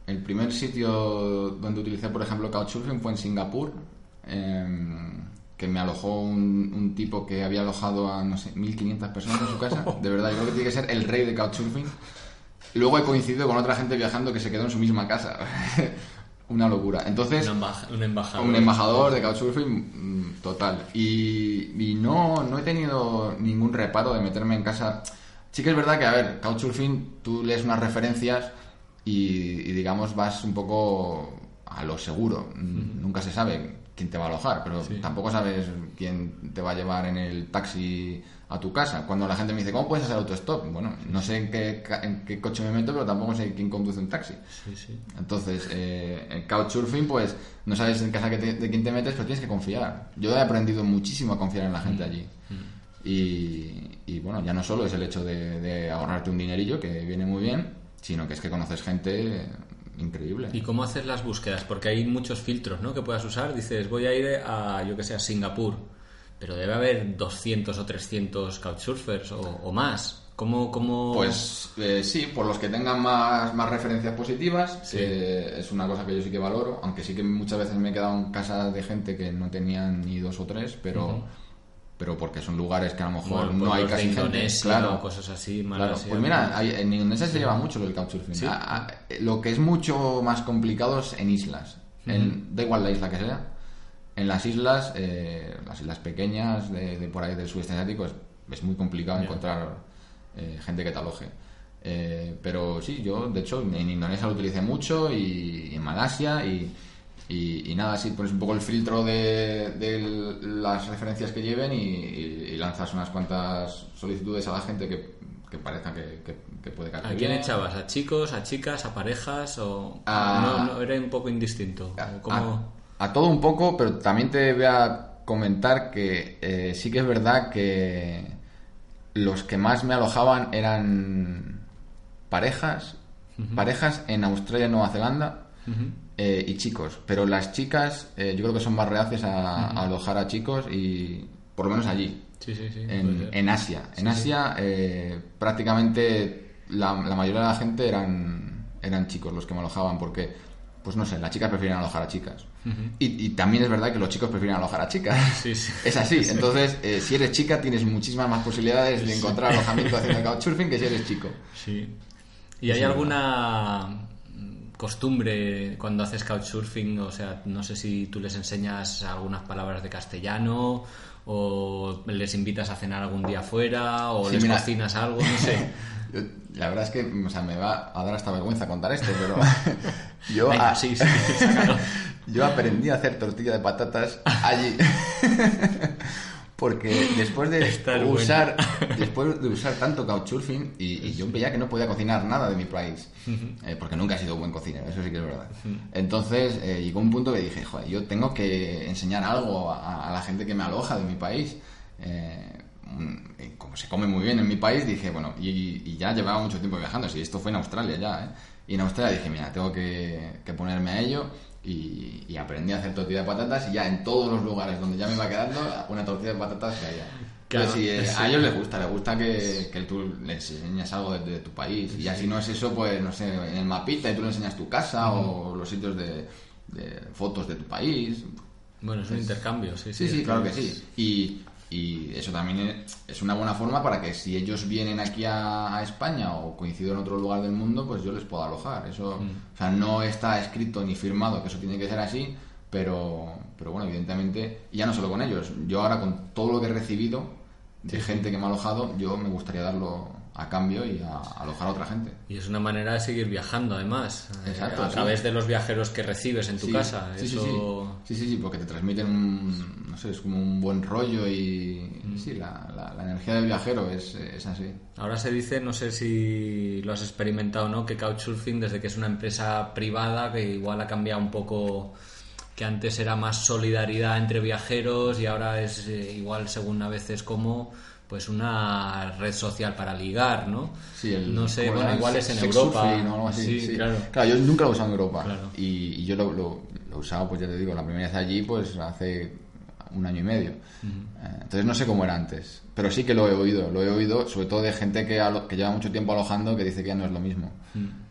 D: El primer sitio donde utilicé, por ejemplo, Couchsurfing fue en Singapur, em, que me alojó un, un tipo que había alojado a, no sé, 1.500 personas en su casa. De verdad, yo creo que tiene que ser el rey de Couchsurfing. Luego he coincidido con otra gente viajando que se quedó en su misma casa. Una locura. Entonces,
C: un, embaja- un embajador.
D: un embajador de Couchsurfing mm, total. Y, y no, no he tenido ningún reparo de meterme en casa. Sí que es verdad que, a ver, Couchsurfing, tú lees unas referencias y, y, digamos vas un poco a lo seguro. Mm, Nunca se sabe quién te va a alojar, pero
C: Sí.
D: tampoco sabes quién te va a llevar en el taxi a tu casa. Cuando la gente me dice, ¿cómo puedes hacer autostop? Bueno, no sé en qué, en qué coche me meto, pero tampoco sé quién conduce un taxi.
C: Sí, sí.
D: Entonces, eh, en Couchsurfing, pues no sabes en casa que te- de quién te metes, pero tienes que confiar. Yo he aprendido muchísimo a confiar en la gente allí. Y, y, bueno, ya no solo es el hecho de, de ahorrarte un dinerillo, que viene muy bien, sino que es que conoces gente increíble.
C: ¿Y cómo haces las búsquedas? Porque hay muchos filtros, ¿no? Que puedas usar. Dices, voy a ir a, yo que sé, a Singapur. Pero debe haber 200 o 300 couchsurfers o, o más. ¿Cómo, cómo...
D: Pues eh, sí, por los que tengan más, más referencias positivas,
C: Sí.
D: eh, es una cosa que yo sí que valoro, aunque sí que muchas veces me he quedado en casa de gente que no tenían ni dos o tres, pero, pero porque son lugares que a lo mejor
C: Bueno,
D: no hay casi gente. Claro,
C: cosas así,
D: Claro, pues mira, hay- en Indonesia se lleva mucho lo del couchsurfing.
C: Sí.
D: Lo que es mucho más complicado es en islas. En- da igual la isla que sea. En las islas, eh, las islas pequeñas de, de por ahí del sudeste asiático, es, es muy complicado encontrar eh, gente que te aloje. Eh, pero sí, yo de hecho en Indonesia lo utilicé mucho y, en Malasia y, y, nada, así pones un poco el filtro de, de las referencias que lleven y, lanzas unas cuantas solicitudes a la gente que, que parezca que, que, puede caer.
C: ¿A quién echabas? ¿A chicos, a chicas, a parejas o no, no, era un poco indistinto?
D: A, todo un poco, pero también te voy a comentar que eh, sí que es verdad que los que más me alojaban eran parejas, parejas en Australia y Nueva Zelanda eh, y chicos. Pero las chicas eh, yo creo que son más reacias a, alojar a chicos y por lo menos allí. en, Asia. En Asia eh, prácticamente la, mayoría de la gente eran, eran chicos los que me alojaban porque, pues no sé, las chicas prefieren alojar a chicas. y, también es verdad que los chicos prefieren alojar a chicas. es así. Entonces, si eres chica tienes muchísimas más posibilidades de encontrar alojamiento haciendo couchsurfing que si eres chico.
C: Sí. ¿Y hay alguna costumbre cuando haces couchsurfing? O sea, no sé si tú les enseñas algunas palabras de castellano o les invitas a cenar algún día fuera o les cocinas algo, no sé.
D: la verdad es que o sea, me va a dar hasta vergüenza contar esto, pero yo, yo aprendí a hacer tortilla de patatas allí. Porque después de usar después de usar tanto couchsurfing y, yo veía que no podía cocinar nada de mi país eh, porque nunca he sido buen cocinero eso sí que es verdad. Entonces eh, llegó un punto que dije joder yo tengo que enseñar algo a, la gente que me aloja de mi país eh, como se come muy bien en mi país dije bueno y, ya llevaba mucho tiempo viajando si esto fue en Australia ya y en Australia dije mira tengo que, que ponerme a ello y, aprendí a hacer tortilla de patatas y ya en todos los lugares donde ya me iba quedando, una tortilla de patatas haya. Claro, eh, a ellos les gusta, les gusta que, que tú les enseñas algo de, tu país. Y así no es eso, pues no sé, en el mapita y tú le enseñas tu casa o los sitios de, fotos de tu país.
C: Bueno, es un intercambio, sí, sí.
D: Sí, sí, claro que sí. Y, y eso también es una buena forma para que si ellos vienen aquí a, España o coincido en otro lugar del mundo, pues yo les puedo alojar. Eso, mm. o sea, no está escrito ni firmado que eso tiene que ser así, pero, pero bueno, evidentemente, y ya no solo con ellos, yo ahora con todo lo que he recibido de gente que me ha alojado, yo me gustaría darlo a cambio y a, alojar a otra gente.
C: Y es una manera de seguir viajando, además. Eh, Exacto, a través de los viajeros que recibes en tu casa.
D: Sí, sí, sí, sí, porque te transmiten un, no sé, es como un buen rollo y mm. sí, la, la, energía del viajero es, es, así.
C: Ahora se dice, no sé si lo has experimentado o no, que Couchsurfing, desde que es una empresa privada, que igual ha cambiado un poco que antes era más solidaridad entre viajeros y ahora es eh, igual según a veces como pues una red social para ligar, ¿no?
D: Sí, el,
C: no sé, bueno, igual es en Europa.
D: sí, Claro. claro. yo nunca lo he usado en Europa. Y, yo lo, lo, he usado, pues ya te digo, la primera vez allí, pues hace un año y medio. Eh, entonces no sé cómo era antes. Pero sí que lo he oído. Lo he oído, sobre todo de gente que, que lleva mucho tiempo alojando, que dice que ya no es lo mismo.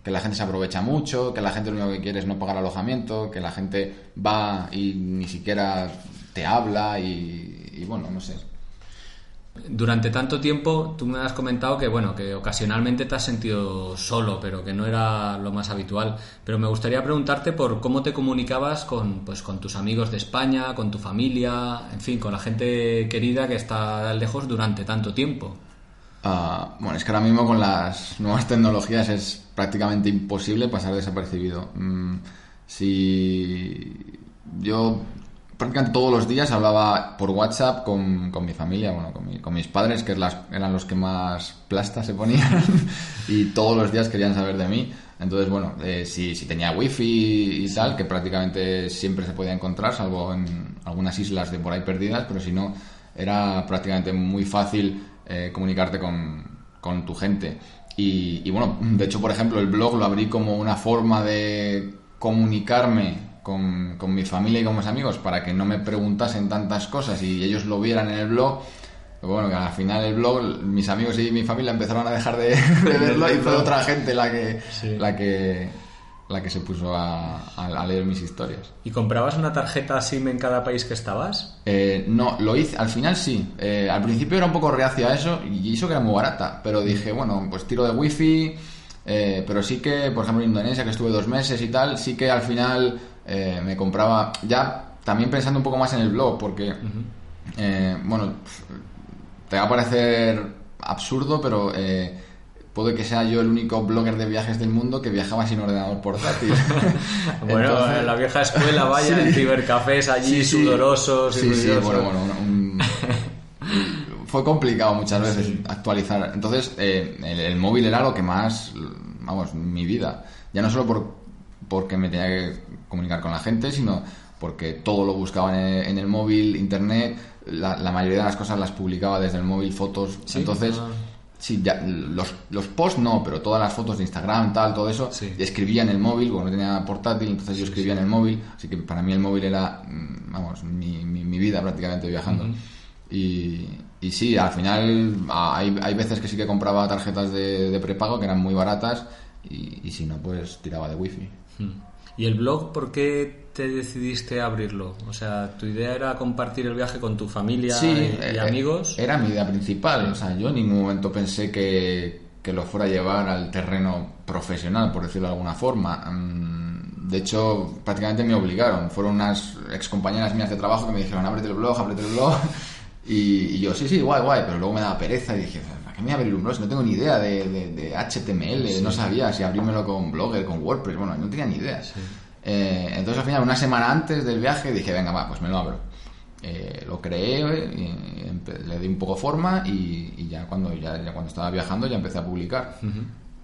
D: Que la gente se aprovecha mucho, que la gente lo único que quiere es no pagar alojamiento, que la gente va y ni siquiera te habla y, y bueno, no sé
C: durante tanto tiempo tú me has comentado que bueno que ocasionalmente te has sentido solo pero que no era lo más habitual. Pero me gustaría preguntarte por cómo te comunicabas con pues con tus amigos de España con tu familia en fin con la gente querida que está lejos durante tanto tiempo.
D: Ah, bueno es que ahora mismo con las nuevas tecnologías es prácticamente imposible pasar desapercibido. Mm, si yo prácticamente todos los días hablaba por WhatsApp con, con mi familia, bueno, con, mis padres, que eran los que más plasta se ponían, y todos los días querían saber de mí. Entonces, bueno, eh, si, si, tenía wifi y tal, que prácticamente siempre se podía encontrar, salvo en algunas islas de por ahí perdidas, pero si no, era prácticamente muy fácil eh, comunicarte con, con, tu gente. Y, y bueno, de hecho, por ejemplo, el blog lo abrí como una forma de comunicarme con, con, mi familia y con mis amigos para que no me preguntasen tantas cosas y ellos lo vieran en el blog. Bueno, que al final el blog, mis amigos y mi familia empezaron a dejar de, verlo y fue otra gente la que, la que, la que se puso a, a, leer mis historias.
C: ¿Y comprabas una tarjeta SIM en cada país que estabas?
D: Eh, no, lo hice, al final sí. Eh, al principio era un poco reacio a eso y eso que era muy barata, pero dije, bueno, pues tiro de wifi, eh, pero sí que, por ejemplo, en Indonesia, que estuve dos meses y tal, sí que al final eh, me compraba, ya también pensando un poco más en el blog, porque, eh, bueno, te va a parecer absurdo, pero eh, puede que sea yo el único blogger de viajes del mundo que viajaba sin ordenador portátil.
C: bueno,
D: Entonces-
C: la vieja escuela, vaya, en cibercafés allí
D: Sí, sí.
C: sudorosos y
D: Sí, bueno, bueno, un- fue complicado muchas veces actualizar. Entonces, eh, el, el móvil era lo que más, vamos, mi vida. Ya no solo por, porque me tenía que comunicar con la gente, sino porque todo lo buscaba en el, en el móvil, internet, la, la mayoría de las cosas las publicaba desde el móvil, fotos.
C: Sí,
D: Entonces,
C: ah.
D: sí, ya, los, los posts no, pero todas las fotos de Instagram, tal, todo eso,
C: Sí.
D: escribía en el móvil, porque no tenía portátil, entonces yo escribía en el móvil, así que para mí el móvil era, mm, vamos, mi, mi, mi vida prácticamente viajando. y, y sí, al final hay, hay veces que sí que compraba tarjetas de, de prepago que eran muy baratas y, y si no, pues tiraba de wifi.
C: Mm. ¿Y el blog por qué te decidiste abrirlo? O sea, tu idea era compartir el viaje con tu familia y, y
D: eh,
C: amigos.
D: Era mi idea principal. O sea, yo en ningún momento pensé que, que lo fuera a llevar al terreno profesional, por decirlo de alguna forma. Mm, De hecho, prácticamente me obligaron. Fueron unas ex compañeras mías de trabajo que me dijeron, ábrete el blog, ábrete el blog. Y, y yo, sí, sí, guay, guay. Pero luego me daba pereza y dije, ¿para qué me voy a abrir un blog? No tengo ni idea de, de- de HTML, no sabía si abrirmelo con Blogger, con WordPress. Bueno, no tenía ni idea. Eh, entonces al final, una semana antes del viaje, dije, venga, va, pues me lo abro. Eh, lo creé, le di un poco forma y, y ya cuando ya, ya cuando estaba viajando ya empecé a publicar.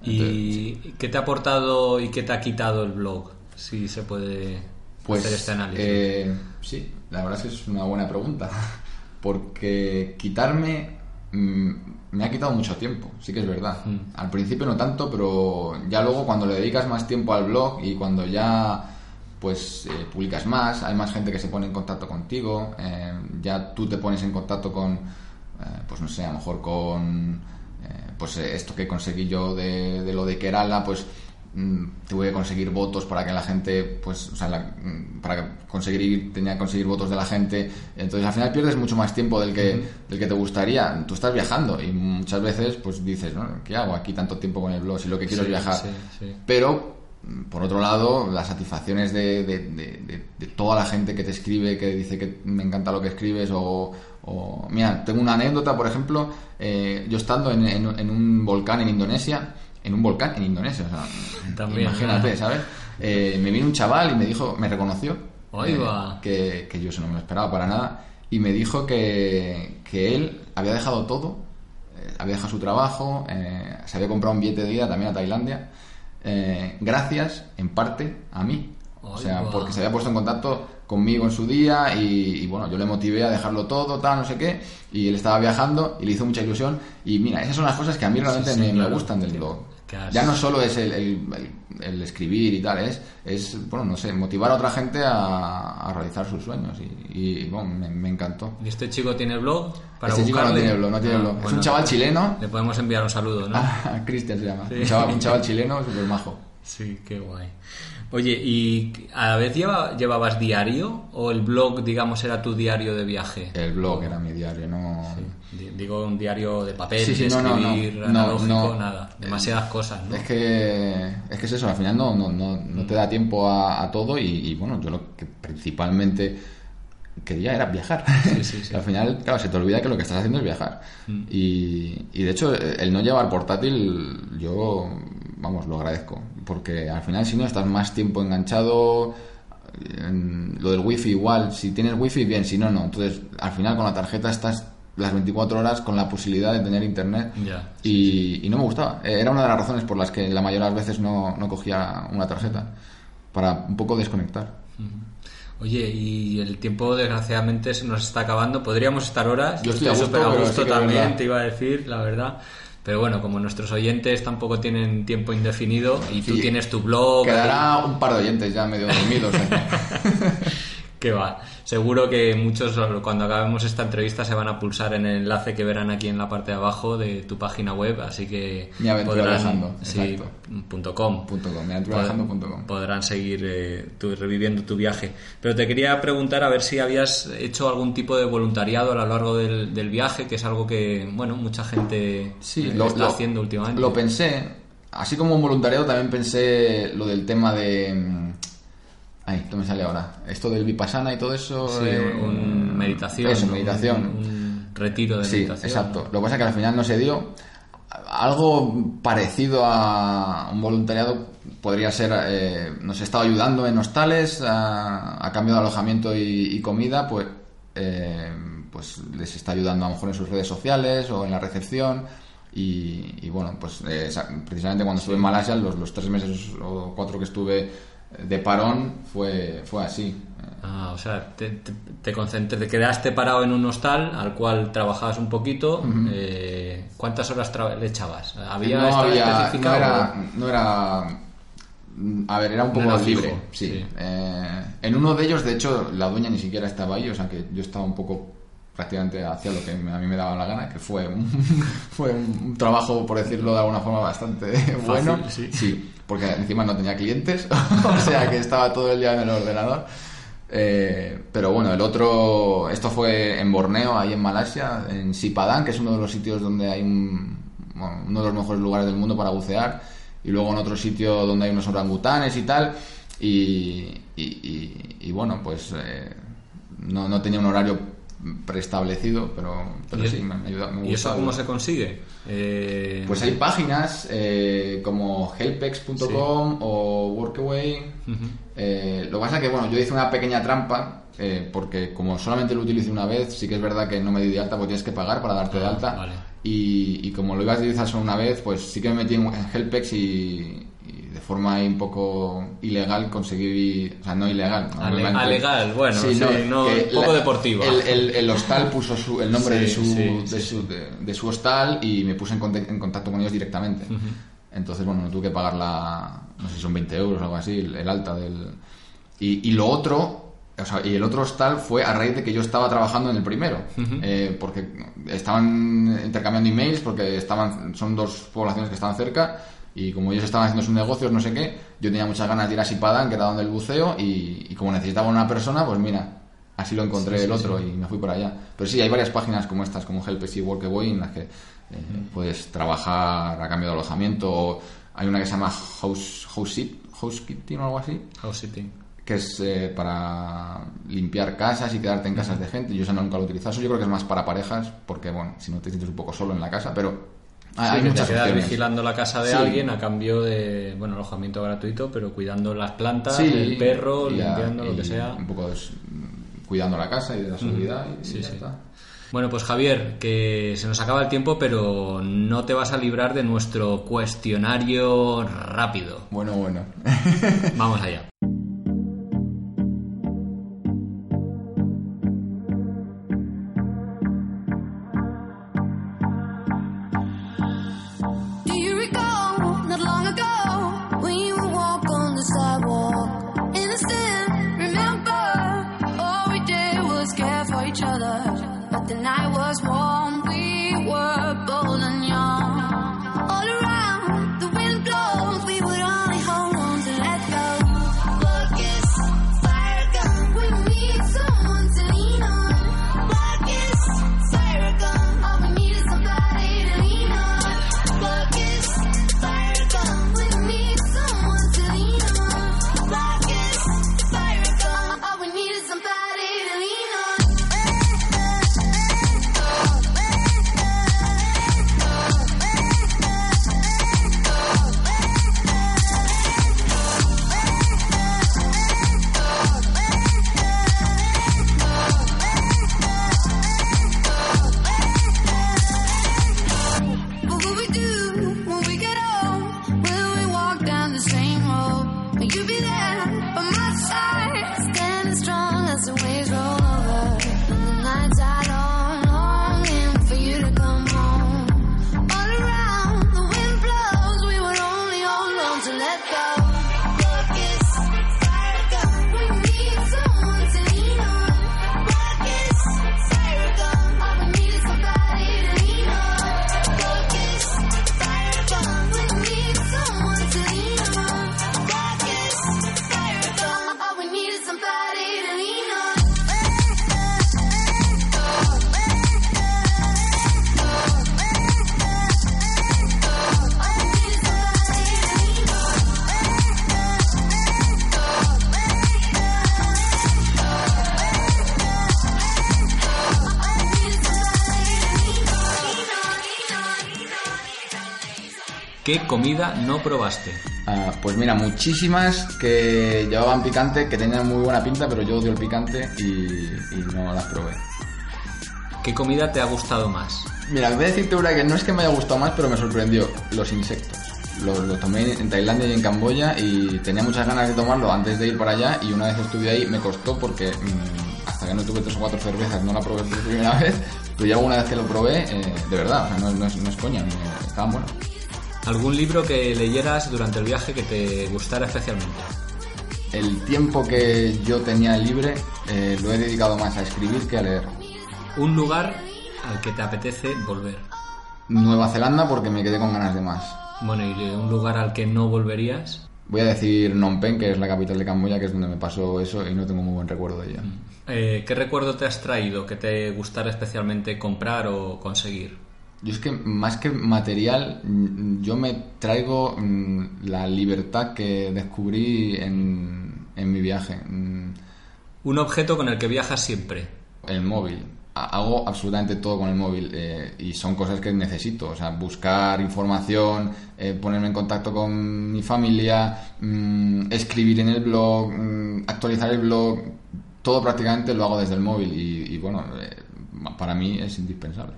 C: ¿Y qué te ha aportado y qué te ha quitado el blog? Si se puede
D: Pues
C: hacer este análisis.
D: eh, sí, la verdad es que es una buena pregunta. Porque quitarme mm, me ha quitado mucho tiempo, sí que es verdad. Al principio no tanto, pero ya luego cuando le dedicas más tiempo al blog y cuando ya pues eh, publicas más, hay más gente que se pone en contacto contigo, eh, ya tú te pones en contacto con, eh, pues no sé, a lo mejor con eh, pues esto que conseguí yo de, de lo de Kerala, pues mm, tuve que conseguir votos para que la gente, pues, o sea, la- mm, para conseguir, tenía que conseguir votos de la gente. Entonces, al final pierdes mucho más tiempo del que, del que te gustaría. Tú estás viajando y muchas veces, pues, dices, ¿no? ¿Qué hago aquí tanto tiempo con el blog si lo que quiero
C: Sí,
D: es viajar?
C: sí, sí.
D: Pero, mm, por otro lado, las satisfacciones de, de- de- de- de toda la gente que te escribe, que dice que me encanta lo que escribes, o, o- mira, tengo una anécdota, por ejemplo, eh, yo estando en, en- en un volcán en Indonesia, en un volcán en Indonesia, o sea,
C: También,
D: imagínate,
C: ah.
D: ¿sabes? Eh, me vino un chaval y me dijo, me reconoció, eh, que, que yo eso no me lo esperaba para nada, y me dijo que, que él había dejado todo, eh, había dejado su trabajo, eh, se había comprado un billete de ida también a Tailandia, eh, gracias en parte a mí. O sea, porque se había puesto en contacto conmigo en su día y, y, bueno, yo le motivé a dejarlo todo, tal, no sé qué, y él estaba viajando y le hizo mucha ilusión. Y mira, esas son las cosas que a mí realmente
C: sí,
D: me, me
C: claro.
D: gustan del blog.
C: Has-
D: Ya no solo es el, el- el- el escribir y tal, es, es, bueno, no sé, motivar a otra gente a, a realizar sus sueños. Y, y, bueno, me, me encantó.
C: ¿Y este chico tiene blog?
D: Este chico no
C: buscarle?
D: tiene blog, no tiene
C: Ah,
D: blog. Es
C: bueno,
D: un chaval chileno.
C: Le podemos enviar un saludo, ¿no?
D: Ah, Cristian se llama.
C: Sí.
D: Un, chaval, un chaval chileno súper majo.
C: Sí, qué guay. Oye, ¿y a la vez lleva- llevabas diario o el blog, digamos, era tu diario de viaje?
D: El blog era mi diario, no...
C: Di- Digo, un diario de papel,
D: Sí, sí,
C: de
D: no, no, no.
C: escribir,
D: No,
C: analógico, nada. Demasiadas cosas, ¿no?
D: Es que, es que es eso, al final no, no, no, no te da tiempo a, a todo y, y, bueno, yo lo que principalmente quería era viajar.
C: Sí, sí, sí.
D: al final, claro, se te olvida que lo que estás haciendo es viajar. Y, y de hecho, el no llevar portátil, yo, vamos, lo agradezco. Porque al final, si no, estás más tiempo enganchado. en- lo del wifi igual, si tienes wifi, bien, si no, no. Entonces, al final con la tarjeta estás las 24 horas con la posibilidad de tener internet. Y, y no me gustaba. Eh, Era una de las razones por las que la mayoría de las veces no, no cogía una tarjeta. Para un poco desconectar.
C: Oye, y el tiempo desgraciadamente se nos está acabando. Podríamos estar horas.
D: Yo estoy a gusto,
C: súper a gusto también, te iba a decir, la verdad. Pero bueno, como nuestros oyentes tampoco tienen tiempo indefinido y tú
D: Sí.
C: tienes tu blog.
D: Quedará un par de oyentes ya medio dormidos.
C: Que va. Seguro que muchos cuando acabemos esta entrevista se van a pulsar en el enlace que verán aquí en la parte de abajo de tu página web, así que
D: Mi aventura viajando,
C: sí, punto com.
D: Punto com, miaventuraviajando.com.
C: podrán seguir eh, tu- reviviendo tu viaje. Pero te quería preguntar a ver si habías hecho algún tipo de voluntariado a lo largo del, del viaje, que es algo que, bueno, mucha gente
D: Sí,
C: eh,
D: lo,
C: está
D: lo-
C: haciendo últimamente.
D: Lo pensé. Así como un voluntariado también pensé lo del tema de... Ay, ¿qué me sale ahora? Esto del vipassana y todo eso.
C: Sí,
D: eh,
C: un- meditación,
D: Eso,
C: un-
D: meditación.
C: un
E: retiro de
D: Sí,
E: meditación.
D: exacto. Lo que pasa es que al final no se dio. Algo parecido a un voluntariado podría ser, eh, nos he estado ayudando en hostales a, a cambio de alojamiento y, y comida, pues, eh, pues les está ayudando a lo mejor en sus redes sociales o en la recepción. Y, y bueno, pues eh, precisamente cuando estuve en Malasia, los, los tres meses o cuatro que estuve de parón, fue, fue así.
E: Ah, o sea, te, te, te concentré- te quedaste parado en un hostal al cual trabajabas un poquito. eh, ¿Cuántas horas le echabas? ¿Había
D: no había, no era, no era, a ver, era un
E: No
D: poco
E: fijo,
D: libre, sí.
E: sí.
D: Eh, en uno de ellos, de hecho, la dueña ni siquiera estaba ahí, o sea que yo estaba un poco prácticamente hacía lo que a mí me daba la gana, que fue un, fue un trabajo, por decirlo de alguna forma, bastante bueno.
E: sí.
D: Porque encima no tenía clientes, o sea que estaba todo el día en el ordenador. Eh, pero bueno, el otro, esto fue en Borneo, ahí en Malasia, en Sipadán, que es uno de los sitios donde hay un, bueno, uno de los mejores lugares del mundo para bucear, y luego en otro sitio donde hay unos orangutanes y tal, y, y, bueno, pues eh, no, no tenía un horario preestablecido, pero, pero
E: ¿Y-
D: sí, me, ayuda. me
E: ¿Y eso cómo se consigue? Eh,
D: Pues hay páginas eh, como helpex.com o Workaway. Eh, lo que pasa es que, bueno, yo hice una pequeña trampa eh, porque como solamente lo utilicé una vez, sí que es verdad que no me di de alta porque tienes que pagar para darte de
E: Ah,
D: alta.
E: vale.
D: Y, y como lo ibas a utilizar solo una vez, pues sí que me metí en, Helpex y, forma ahí un poco ilegal conseguí, o sea, no ilegal. no,
E: Ale- alegal, bueno, sí, no,
D: que
E: un poco deportiva.
D: El, el- el hostal puso su- el nombre
E: Sí,
D: de, su,
E: sí,
D: de,
E: sí,
D: su, de, de su hostal y me puse en, en contacto con ellos directamente. Entonces, bueno, no tuve que pagar la, no sé si son 20 euros o algo así, el, el alta del... Y, y lo otro, o sea, y el otro hostal fue a raíz de que yo estaba trabajando en el primero, Eh, porque estaban intercambiando emails, porque estaban, son dos poblaciones que estaban cerca, y como ellos estaban haciendo sus negocios, no sé qué, yo tenía muchas ganas de ir a Sipadán, que era donde el buceo, y, y como necesitaba una persona, pues mira, así lo encontré el otro y me fui por allá. Pero sí, hay varias páginas como estas, como Helpes y Workaway, en las que eh, puedes trabajar a cambio de alojamiento. o Hay una que se llama House, house, Sit- Housekeeping o algo así,
E: House sitting.
D: que es eh, para limpiar casas y quedarte en casas de gente. Yo eso nunca lo he utilizado. Eso yo creo que es más para parejas, porque bueno, si no te sientes un poco solo en la casa, pero hay,
E: Sí,
D: hay
E: te quedas
D: opciones.
E: vigilando la casa de
D: Sí.
E: alguien a cambio de, bueno, alojamiento gratuito, pero cuidando las plantas,
D: Sí,
E: el perro,
D: y
E: limpiando lo que sea.
D: Un poco des- cuidando la casa y de la seguridad. y
E: Sí,
D: ya
E: sí.
D: está.
E: Bueno, pues Javier, que se nos acaba el tiempo, pero no te vas a librar de nuestro cuestionario rápido.
D: Bueno, bueno.
E: Vamos allá.
C: ¿Qué comida no probaste?
D: Ah, pues mira, muchísimas que llevaban picante, que tenían muy buena pinta, pero yo odio el picante y, y no las probé.
C: ¿Qué comida te ha gustado más?
D: Mira, voy a decirte una que no es que me haya gustado más, pero me sorprendió. Los insectos. Lo, lo tomé en Tailandia y en Camboya y tenía muchas ganas de tomarlo antes de ir para allá y una vez estuve ahí me costó porque mm, hasta que no tuve tres o cuatro cervezas no la probé por primera vez, pero ya alguna vez que lo probé, eh, de verdad, o sea, no, no es, no es coña, estaban buenos.
C: ¿Algún libro que leyeras durante el viaje que te gustara especialmente?
D: El tiempo que yo tenía libre eh, lo he dedicado más a escribir que a leer.
C: Un lugar al que te apetece volver.
D: Nueva Zelanda porque me quedé con ganas de más.
C: Bueno, y un lugar al que no volverías.
D: Voy a decir Phnom Penh, que es la capital de Camboya, que es donde me pasó eso y no tengo muy buen recuerdo de ella.
C: Eh, ¿Qué recuerdo te has traído que te gustara especialmente comprar o conseguir?
D: Yo es que más que material, mm, yo me traigo mm, la libertad que descubrí en, en mi viaje. Mm,
C: Un objeto con el que viajas siempre.
D: El móvil. Ha- Hago absolutamente todo con el móvil eh, y son cosas que necesito. O sea, buscar información, eh, ponerme en contacto con mi familia, escribir en el blog, actualizar el blog. Todo prácticamente lo hago desde el móvil y, y bueno, eh, para mí es indispensable.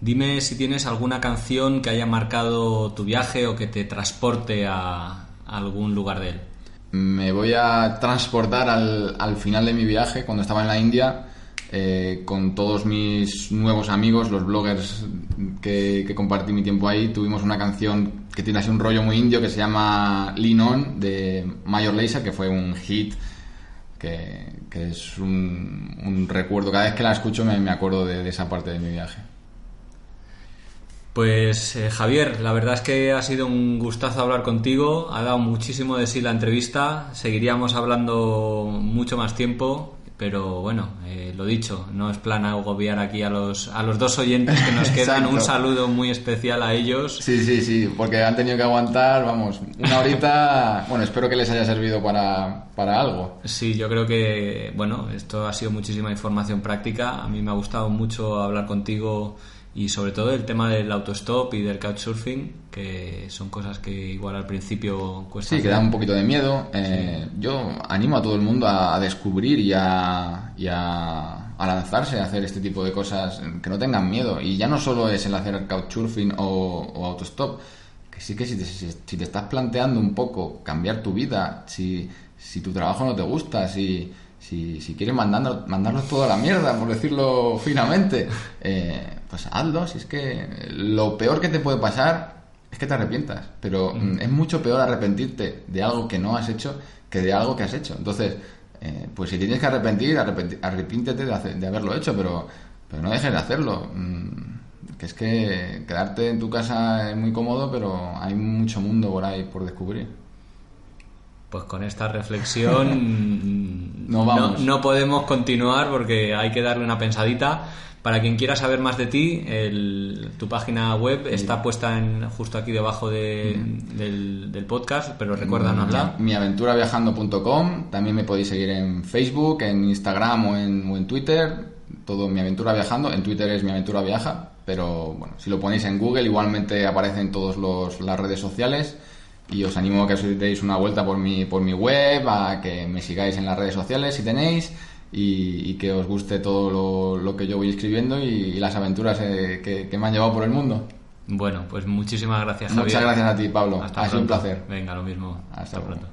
C: Dime si tienes alguna canción que haya marcado tu viaje o que te transporte a, algún lugar de él.
D: Me voy a transportar al, al final de mi viaje, cuando estaba en la India, eh, con todos mis nuevos amigos, los bloggers que, compartí mi tiempo ahí. Tuvimos una canción que tiene así un rollo muy indio que se llama Lean On de Mayor Lazer, que fue un hit, que, es un, recuerdo. Cada vez que la escucho me, acuerdo de esa parte de mi viaje.
C: Pues eh, Javier, la verdad es que ha sido un gustazo hablar contigo, ha dado muchísimo de sí la entrevista, seguiríamos hablando mucho más tiempo, pero bueno, eh, lo dicho, no es plan agobiar aquí a los, a los dos oyentes que nos quedan, un saludo muy especial a ellos.
D: Sí, sí, sí, porque han tenido que aguantar, vamos, una horita. Bueno, espero que les haya servido para, para algo.
C: Sí, yo creo que, bueno, esto ha sido muchísima información práctica. A mí me ha gustado mucho hablar contigo y sobre todo el tema del autostop y del couchsurfing, que son cosas que igual al principio cuesta.
D: Sí, que da un poquito de miedo. Eh, Yo animo a todo el mundo a, descubrir y, a, y a, a lanzarse a hacer este tipo de cosas, que no tengan miedo. Y ya no solo es el hacer couchsurfing o, o autostop, que sí que si te, si, si te estás planteando un poco cambiar tu vida, si, si tu trabajo no te gusta, si, si, si quieres mandarlo, mandarlo todo a la mierda, por decirlo finamente, eh, pues hazlo. Si es que lo peor que te puede pasar es que te arrepientas, pero mm, es mucho peor arrepentirte de algo que no has hecho que de algo que has hecho. Entonces, eh, pues si tienes que arrepentir, arrepenti- arrepiéntete de, hacer- de haberlo hecho, pero, pero no dejes de hacerlo. Mm, que es que quedarte en tu casa es muy cómodo, pero hay mucho mundo por ahí por descubrir.
C: Pues con esta reflexión
D: No vamos.
C: no podemos continuar porque hay que darle una pensadita. Para quien quiera saber más de ti, el- tu página web está puesta en, justo aquí debajo de- del, del podcast, pero recuérdanosla.
D: Mm, miaventuraviajando.com. También me podéis seguir en Facebook, en Instagram o en, o en Twitter. Todo Mi Aventura Viajando. En Twitter es Mi Aventura Viaja. Pero bueno, si lo ponéis en Google, igualmente aparece en todas las redes sociales. Y os animo a que os deis una vuelta por mi, por mi web, a que me sigáis en las redes sociales si tenéis. Y, y que os guste todo lo, lo que yo voy escribiendo y, y las aventuras eh, que, que me han llevado por el mundo.
C: Bueno, pues muchísimas gracias, Javier.
D: Muchas gracias a ti, Pablo.
C: Hasta
D: ha sido un
C: pronto.
D: placer.
C: Venga, lo mismo.
D: Hasta
C: pronto.